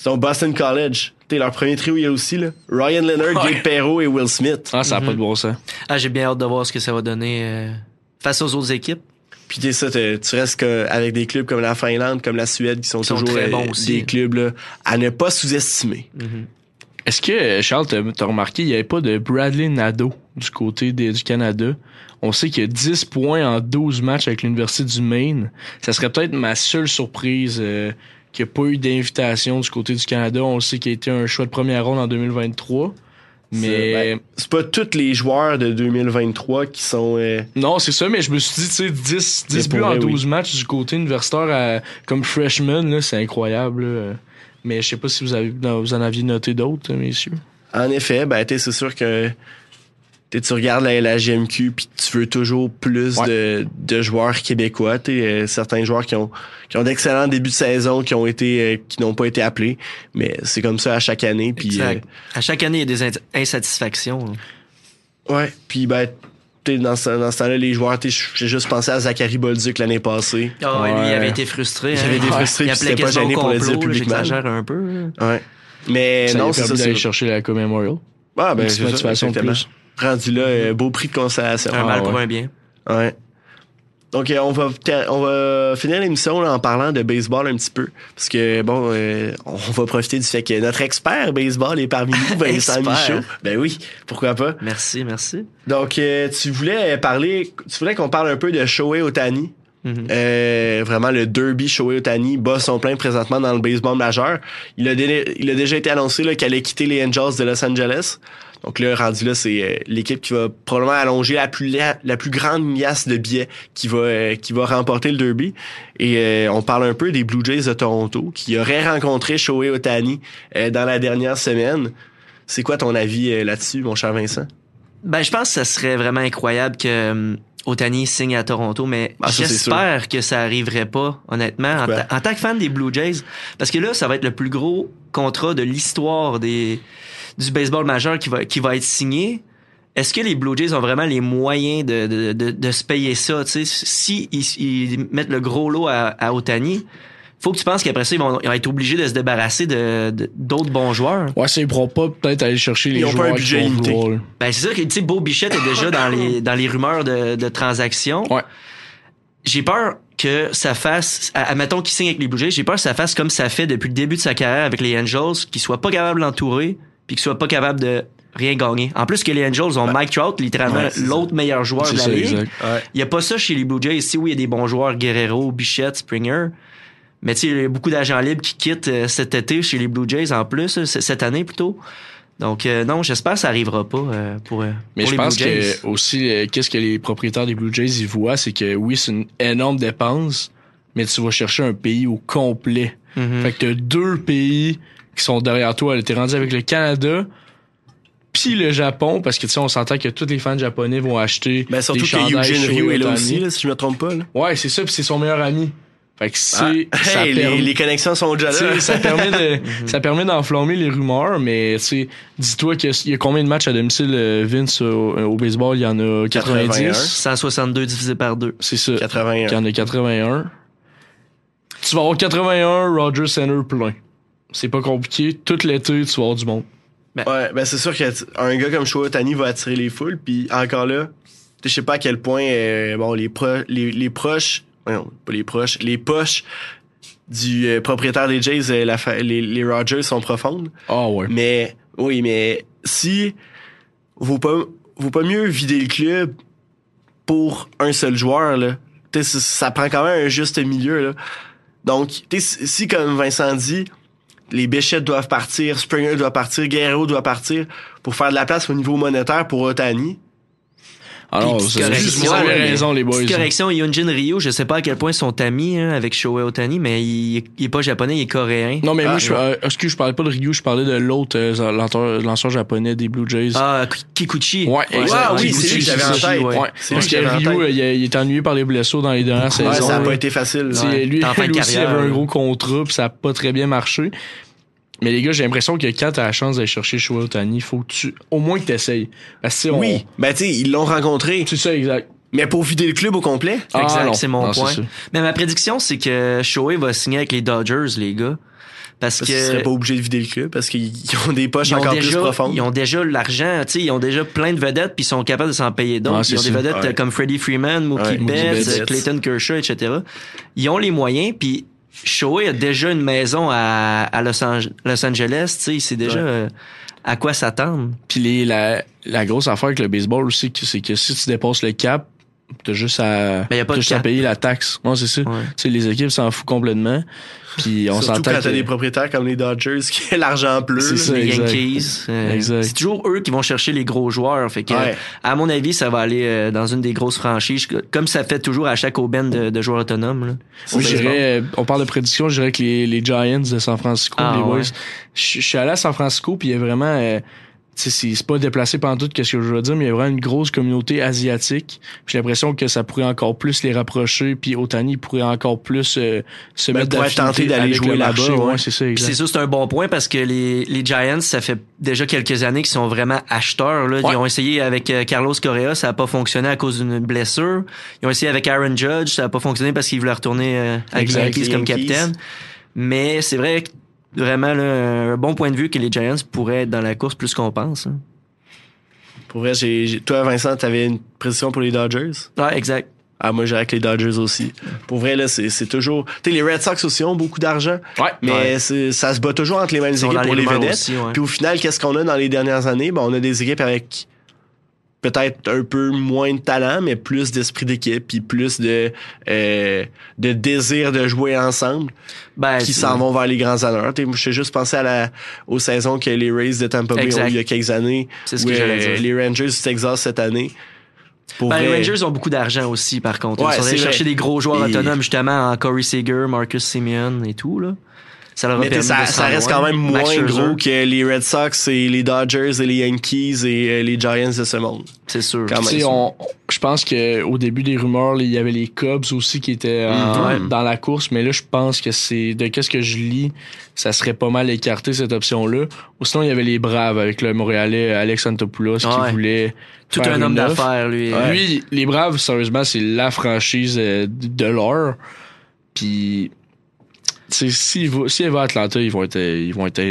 A: C'est au Boston College. T'es leur premier trio, il y a aussi là. Ryan Leonard,
B: Ouais.
A: Gabe Perrault et Will Smith.
B: Ah, ça a pas de bon sens.
C: Ah, j'ai bien hâte de voir ce que ça va donner euh, face aux autres équipes.
A: Puis t'es ça, t'es- tu restes que- avec des clubs comme la Finlande, comme la Suède, qui sont
C: Qui sont
A: toujours
C: très
A: euh,
C: bons aussi.
A: des clubs là, à ne pas sous-estimer.
B: Est-ce que, Charles, t'as as remarqué, il n'y avait pas de Bradley Nadeau du côté des- du Canada? On sait qu'il y a 10 points en 12 matchs avec l'Université du Maine. Ça serait peut-être ma seule surprise euh, qu'il n'y ait pas eu d'invitation du côté du Canada. On le sait qu'il a été un choix de première ronde en 2023. Mais
A: C'est ben, c'est pas tous les joueurs de 2023 qui sont. euh,
B: non, c'est ça, mais je me suis dit, tu sais, 10, 10
A: Mais
B: buts en
A: vrai,
B: 12 matchs du côté universitaire à- comme freshman, là, c'est incroyable. là. Mais je sais pas si vous, avez, vous en aviez noté d'autres, messieurs.
A: En effet, ben c'est sûr que tu regardes la, la GMQ puis tu veux toujours plus
B: Ouais.
A: de, de joueurs québécois. T'es euh, certains joueurs qui ont qui ont d'excellents débuts de saison, qui ont été euh, qui n'ont pas été appelés, mais c'est comme ça à chaque année. Puis
C: Exact. À chaque année, il y a des ins- insatisfactions. hein.
A: euh, ouais, puis ben t'es dans ce, dans ce temps-là les joueurs, t'es- j'ai juste pensé à Zachary Bolduc l'année passée.
C: Ah ouais, lui, il
B: Ouais.
C: avait été frustré.
A: Il
C: hein.
A: avait été frustré,
C: Il
A: puis
C: appelait
A: c'était pas gêné pour le dire
C: là,
A: publiquement.
C: J'exagère un peu. là.
A: Ouais. Mais
B: Ça
A: non,
B: non,
A: c'est ça.
B: d'aller chercher la Coupe Memorial.
A: Ah, ben,
B: Une
A: c'est ça,
B: motivation de plus.
A: Rendu là, euh, beau prix de consolation.
C: Un mal
B: Ah,
C: pour
B: ouais.
C: un bien.
A: Ouais. Donc, euh, on va, on va finir l'émission en parlant de baseball un petit peu. Parce que, bon, euh, on va profiter du fait que notre expert baseball est parmi nous, (laughs) Vincent. Michaud. Ben oui, pourquoi pas.
C: Merci, merci.
A: Donc, euh, tu voulais parler, tu voulais qu'on parle un peu de Shohei Otani.
C: Mhm.
A: Euh, vraiment, le derby Shohei Otani bat son plein présentement dans le baseball majeur. Il a, il a déjà été annoncé là, qu'elle allait quitter les Angels de Los Angeles. Donc là, rendu là, c'est euh, l'équipe qui va probablement allonger la plus la, la plus grande liasse de billets qui va euh, qui va remporter le derby. Et euh, on parle un peu des Blue Jays de Toronto qui auraient rencontré Shohei Otani euh, dans la dernière semaine. C'est quoi ton avis là-dessus, mon cher Vincent?
C: Ben, je pense que ça serait vraiment incroyable que um, Otani signe à Toronto, mais
A: Ah,
C: j'espère que ça arriverait pas, honnêtement, en,
A: Pourquoi?
C: ta- en tant que fan des Blue Jays. Parce que là, ça va être le plus gros contrat de l'histoire des du baseball majeur qui va, qui va être signé. Est-ce que les Blue Jays ont vraiment les moyens de, de, de, de se payer ça? Tu sais, si ils, ils mettent le gros lot à, à Otani, faut que tu penses qu'après ça, ils vont, ils vont être obligés de se débarrasser de de- d'autres bons joueurs.
B: Ouais, ça, ils pourront pas peut-être aller chercher les
A: Ils ont pas
B: joueurs
A: un budget limité.
C: Ben, c'est sûr que, tu sais, Beau Bichette est déjà dans les, dans les rumeurs de, de transactions.
B: Ouais.
C: J'ai peur que ça fasse, à- admettons qu'il signe avec les Blue Jays, j'ai peur que ça fasse comme ça fait depuis le début de sa carrière avec les Angels, qu'il soit pas capable d'entourer, puis qu'il soit pas capable de rien gagner. En plus que les Angels ont Mike Trout, littéralement
A: Ouais,
C: l'autre meilleur joueur de la
B: ça,
C: ligue.
A: Ouais.
C: Il y a pas ça chez les Blue Jays. Si oui, il y a des bons joueurs, Guerrero, Bichette, Springer. Mais tu sais, il y a beaucoup d'agents libres qui quittent euh, cet été chez les Blue Jays en plus, euh, cette année plutôt. Donc euh, non, j'espère que ça arrivera pas euh, pour, euh,
B: Mais
C: pour
B: je
C: les
B: pense
C: Blue Jays.
B: que aussi, qu'est-ce que les propriétaires des Blue Jays ils voient, c'est que oui, c'est une énorme dépense, mais tu vas chercher un pays au complet.
C: Mhm.
B: Fait que t'as deux pays qui sont derrière toi. T'es rendu avec le Canada, puis le Japon, parce que tu sais, on s'entend que tous les fans japonais vont acheter.
A: Ben surtout
B: des
A: que
B: chandails
A: Eugene Ryu est là aussi, là, si je me trompe pas. Là.
B: Ouais, c'est ça, puis c'est son meilleur ami. Fait que c'est.
A: Ah,
B: ça
A: hey,
B: permet-
A: les, les connexions sont déjà là.
B: ça permet de (laughs) ça permet d'enflammer les rumeurs mais tu sais dis-toi qu'il y a- combien de matchs à domicile euh, Vince au, au baseball? Il y en a 90
A: 81.
C: 162 divisé par deux.
B: c'est ça
A: 81.
B: il y en a 81 tu vas avoir 81 Roger Center plein c'est pas compliqué tout l'été tu vas avoir du monde
A: Ouais, ben c'est sûr qu'un gars comme Shohei Otani va attirer les foules, puis encore là, je sais pas à quel point euh, bon les, pro- les les proches, non, pas les proches, les poches du euh, propriétaire des Jays, euh, la les, les Rogers sont profondes.
B: ah ouais
A: Mais oui, mais si vaut pas vaut pas mieux vider le club pour un seul joueur là. Ça, ça prend quand même un juste milieu là. Donc, si, comme Vincent dit, les Bichette doivent partir, Springer doit partir, Guerrero doit partir pour faire de la place au niveau monétaire pour Otani.
B: Alors, c'est juste vous avez
C: mais-
B: raison, les boys.
C: petite correction, Yunjin Ryu, je sais pas à quel point ils sont amis hein, avec Shohei Otani, mais il, il est pas japonais, il est coréen.
B: Non, mais
C: Ah,
B: moi, je,
C: ouais.
B: euh, excuse, je parlais pas de Ryu, je parlais de l'autre euh, lanceur, japonais des Blue Jays.
C: Ah, Kikuchi.
B: Ouais.
A: Ah oui, c'est lui que j'avais en
B: ça.
A: tête.
B: Ouais. Parce
A: que
B: Ryu, euh, il, a- il est ennuyé par les blessures dans les dernières
A: Ouais,
B: saisons.
A: ça a pas été facile.
C: Ouais.
B: Lui, (laughs) lui aussi, il avait un gros contrat, puis ça a pas très bien marché. Mais les gars, j'ai l'impression que quand t'as la chance d'aller chercher Shohei Otani, il faut que tu, au moins que t'essayes. Parce que, tu sais, on-
A: Oui, ben tu sais, ils l'ont rencontré.
B: C'est ça, exact.
A: Mais pour vider le club au complet?
B: Ah,
C: exact, c'est mon
B: Non,
C: point. Mais ma prédiction, c'est que Shohei va signer avec les Dodgers, les gars. Parce,
A: Parce
C: que
A: qu'ils seraient pas obligés de vider le club parce qu'ils ils ont des poches
C: ils ont,
A: encore
C: déjà,
A: plus profondes.
C: ils ont déjà l'argent, tu sais, ils ont déjà plein de vedettes puis ils sont capables de s'en payer d'autres.
B: Ouais, c'est
C: ils ont des vedettes
A: Ouais.
C: comme Freddie Freeman, Mookie
A: Ouais, Mookie
C: Betts, Clayton Kershaw, etc. Ils ont les moyens puis Shohei a déjà une maison à, à Los, Ange- Los Angeles, tu sais, c'est déjà
A: Ouais.
C: euh, à quoi s'attendre.
B: Puis les, la, la grosse affaire avec le baseball aussi, c'est que si tu dépasses le cap, t'as juste à,
C: y a pas
B: t'as
C: de
B: juste à payer la taxe. Non, c'est ça.
C: Ouais.
B: Tu sais, les équipes s'en foutent complètement. Puis on
A: Surtout quand t'as
B: que-
A: des propriétaires comme les Dodgers qui l'argent bleu.
B: Ça.
C: les
B: exact.
C: Yankees. euh,
B: Exact.
C: C'est toujours eux qui vont chercher les gros joueurs. Fait que,
A: Ouais.
C: à mon avis, ça va aller euh, dans une des grosses franchises, comme ça fait toujours à chaque aubaine de, de joueurs autonomes. Là.
B: Moi, je dirais, euh, on parle de prédiction, je dirais que les, les Giants de San Francisco,
C: Ah,
B: les boys.
C: ouais.
B: Je je suis allé à San Francisco, puis il y a vraiment, euh, c'est pas déplacé pendant tout, qu'est-ce que je veux dire, mais il y a vraiment une grosse communauté asiatique. J'ai l'impression que ça pourrait encore plus les rapprocher, puis Otani pourrait encore plus euh, se
A: Ben,
B: mettre
A: pourrait tenter d'aller jouer là-bas, ouais.
B: Ouais, c'est ça,
C: c'est c'est un bon point parce que les, les Giants, ça fait déjà quelques années qu'ils sont vraiment acheteurs. Là.
B: Ouais.
C: Ils ont essayé avec euh, Carlos Correa, ça a pas fonctionné à cause d'une blessure. Ils ont essayé avec Aaron Judge, ça a pas fonctionné parce qu'il voulait retourner euh, avec les Yankees comme capitaine. Mais c'est vrai que vraiment là, un bon point de vue que les Giants pourraient être dans la course plus qu'on pense. hein.
A: Pour vrai, j'ai, toi, Vincent, t'avais une prédiction pour les Dodgers?
C: Ouais, exact.
A: Ah, moi, j'irais avec les Dodgers aussi. Pour vrai, là, c'est, c'est toujours. Tu sais, les Red Sox aussi ont beaucoup d'argent.
B: Ouais.
A: Mais
C: Ouais.
A: ça se bat toujours entre les mêmes équipes pour
C: les
A: les vedettes.
C: aussi, ouais.
A: Puis au final, qu'est-ce qu'on a dans les dernières années? Ben, on a des équipes avec peut-être un peu moins de talent, mais plus d'esprit d'équipe, puis plus de, euh, de désir de jouer ensemble,
C: Ben,
A: qui s'en vont vers les grands honneurs. Tu sais, Je juste pensé à la, aux saisons que les Rays de Tampa Bay
C: Exact.
A: ont eu il y a quelques années,
C: C'est ce que j'allais
A: euh,
C: dire.
A: les Rangers du Texas cette année. Pour
C: Ben, les Rangers ont beaucoup d'argent aussi, par contre.
A: Ouais,
C: Ils sont allés chercher des gros joueurs
A: Et-
C: autonomes, justement, en Corey Seager, Marcus Simeon et tout, là. Ça leur a
A: Mais t'sais,
C: permis
A: ça, ça reste quand même moins gros que les Red Sox et les Dodgers et les Yankees et euh, les Giants de ce monde.
C: C'est sûr.
A: Quand
B: Tu
A: même.
B: sais, on- je pense que au début des rumeurs, il y avait les Cubs aussi qui étaient en-
C: Mhm.
B: dans la course, mais là, je pense que c'est de qu'est-ce que je lis, ça serait pas mal écarté cette option-là. Ou sinon, il y avait les Braves avec le Montréalais Alex Antopoulos
C: Ouais.
B: qui voulait
C: Tout
B: faire
C: un homme d'affaires, lui.
B: Lui, les Braves, sérieusement, c'est la franchise euh, de l'or. Puis, tu sais, s'il va, s'il va à Atlanta, ils vont être, ils vont être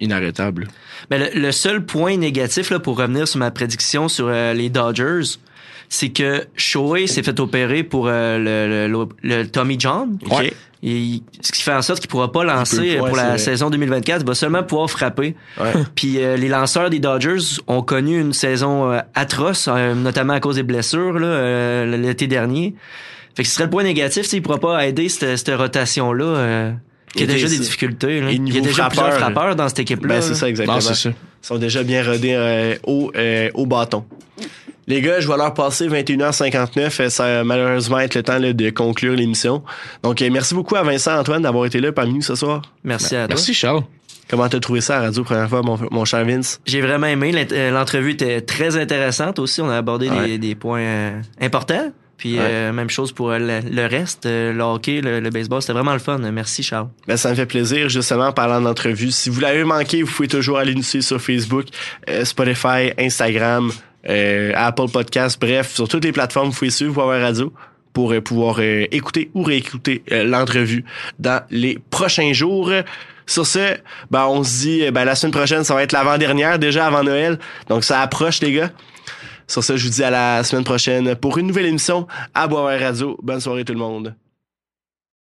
B: inarrêtables.
C: Ben, le, le seul point négatif, là, pour revenir sur ma prédiction sur euh, les Dodgers, c'est que Shohei s'est fait opérer pour euh, le, le, le- Tommy John.
A: Ok.
C: Et il- ce qui fait en sorte qu'il pourra pas lancer pour la saison 2024. Il va seulement pouvoir frapper.
A: Ouais. (laughs)
C: Puis euh, les lanceurs des Dodgers ont connu une saison euh, atroce, notamment à cause des blessures là, l'été dernier. Fait que ce serait le point négatif, tu sais, il pourra pas aider cette, cette rotation-là. euh, qui a déjà
A: des-
C: difficultés. Là. Il y a déjà plusieurs
A: frappeur,
C: frappeurs dans cette équipe-là.
A: Ben, c'est ça, exactement.
B: Non, c'est ça.
A: Ils sont déjà bien rodés euh, au, euh, au bâton. Les gars, je vais leur passer 21h59. Euh, Ça va malheureusement être le temps là, de conclure l'émission. Donc, euh, merci beaucoup à Vincent Antoine d'avoir été là parmi nous ce soir.
C: Merci à toi.
B: Merci, Charles.
A: Comment t'as trouvé ça à radio première fois, mon, mon cher Vince?
C: J'ai vraiment aimé. Euh, L'entrevue était très intéressante aussi. On a abordé
A: Ouais.
C: des, des points euh, importants. Puis
A: Ouais.
C: euh, même chose pour euh, le, le reste, euh, le hockey, le, le baseball. C'était vraiment le fun. Merci Charles.
A: Ben, ça me fait plaisir, justement, en parlant d'entrevue. Si vous l'avez manqué, vous pouvez toujours aller nous suivre sur Facebook, euh, Spotify, Instagram, euh, Apple Podcast, bref, sur toutes les plateformes, vous pouvez suivre Power Radio pour pouvoir écouter ou réécouter l'entrevue dans les prochains jours. Sur ce, ben, on se dit, ben, la semaine prochaine, ça va être l'avant-dernière, déjà avant Noël. Donc, ça approche, les gars. Sur ce, je vous dis à la semaine prochaine pour une nouvelle émission à Boisvert Radio. Bonne soirée tout le monde.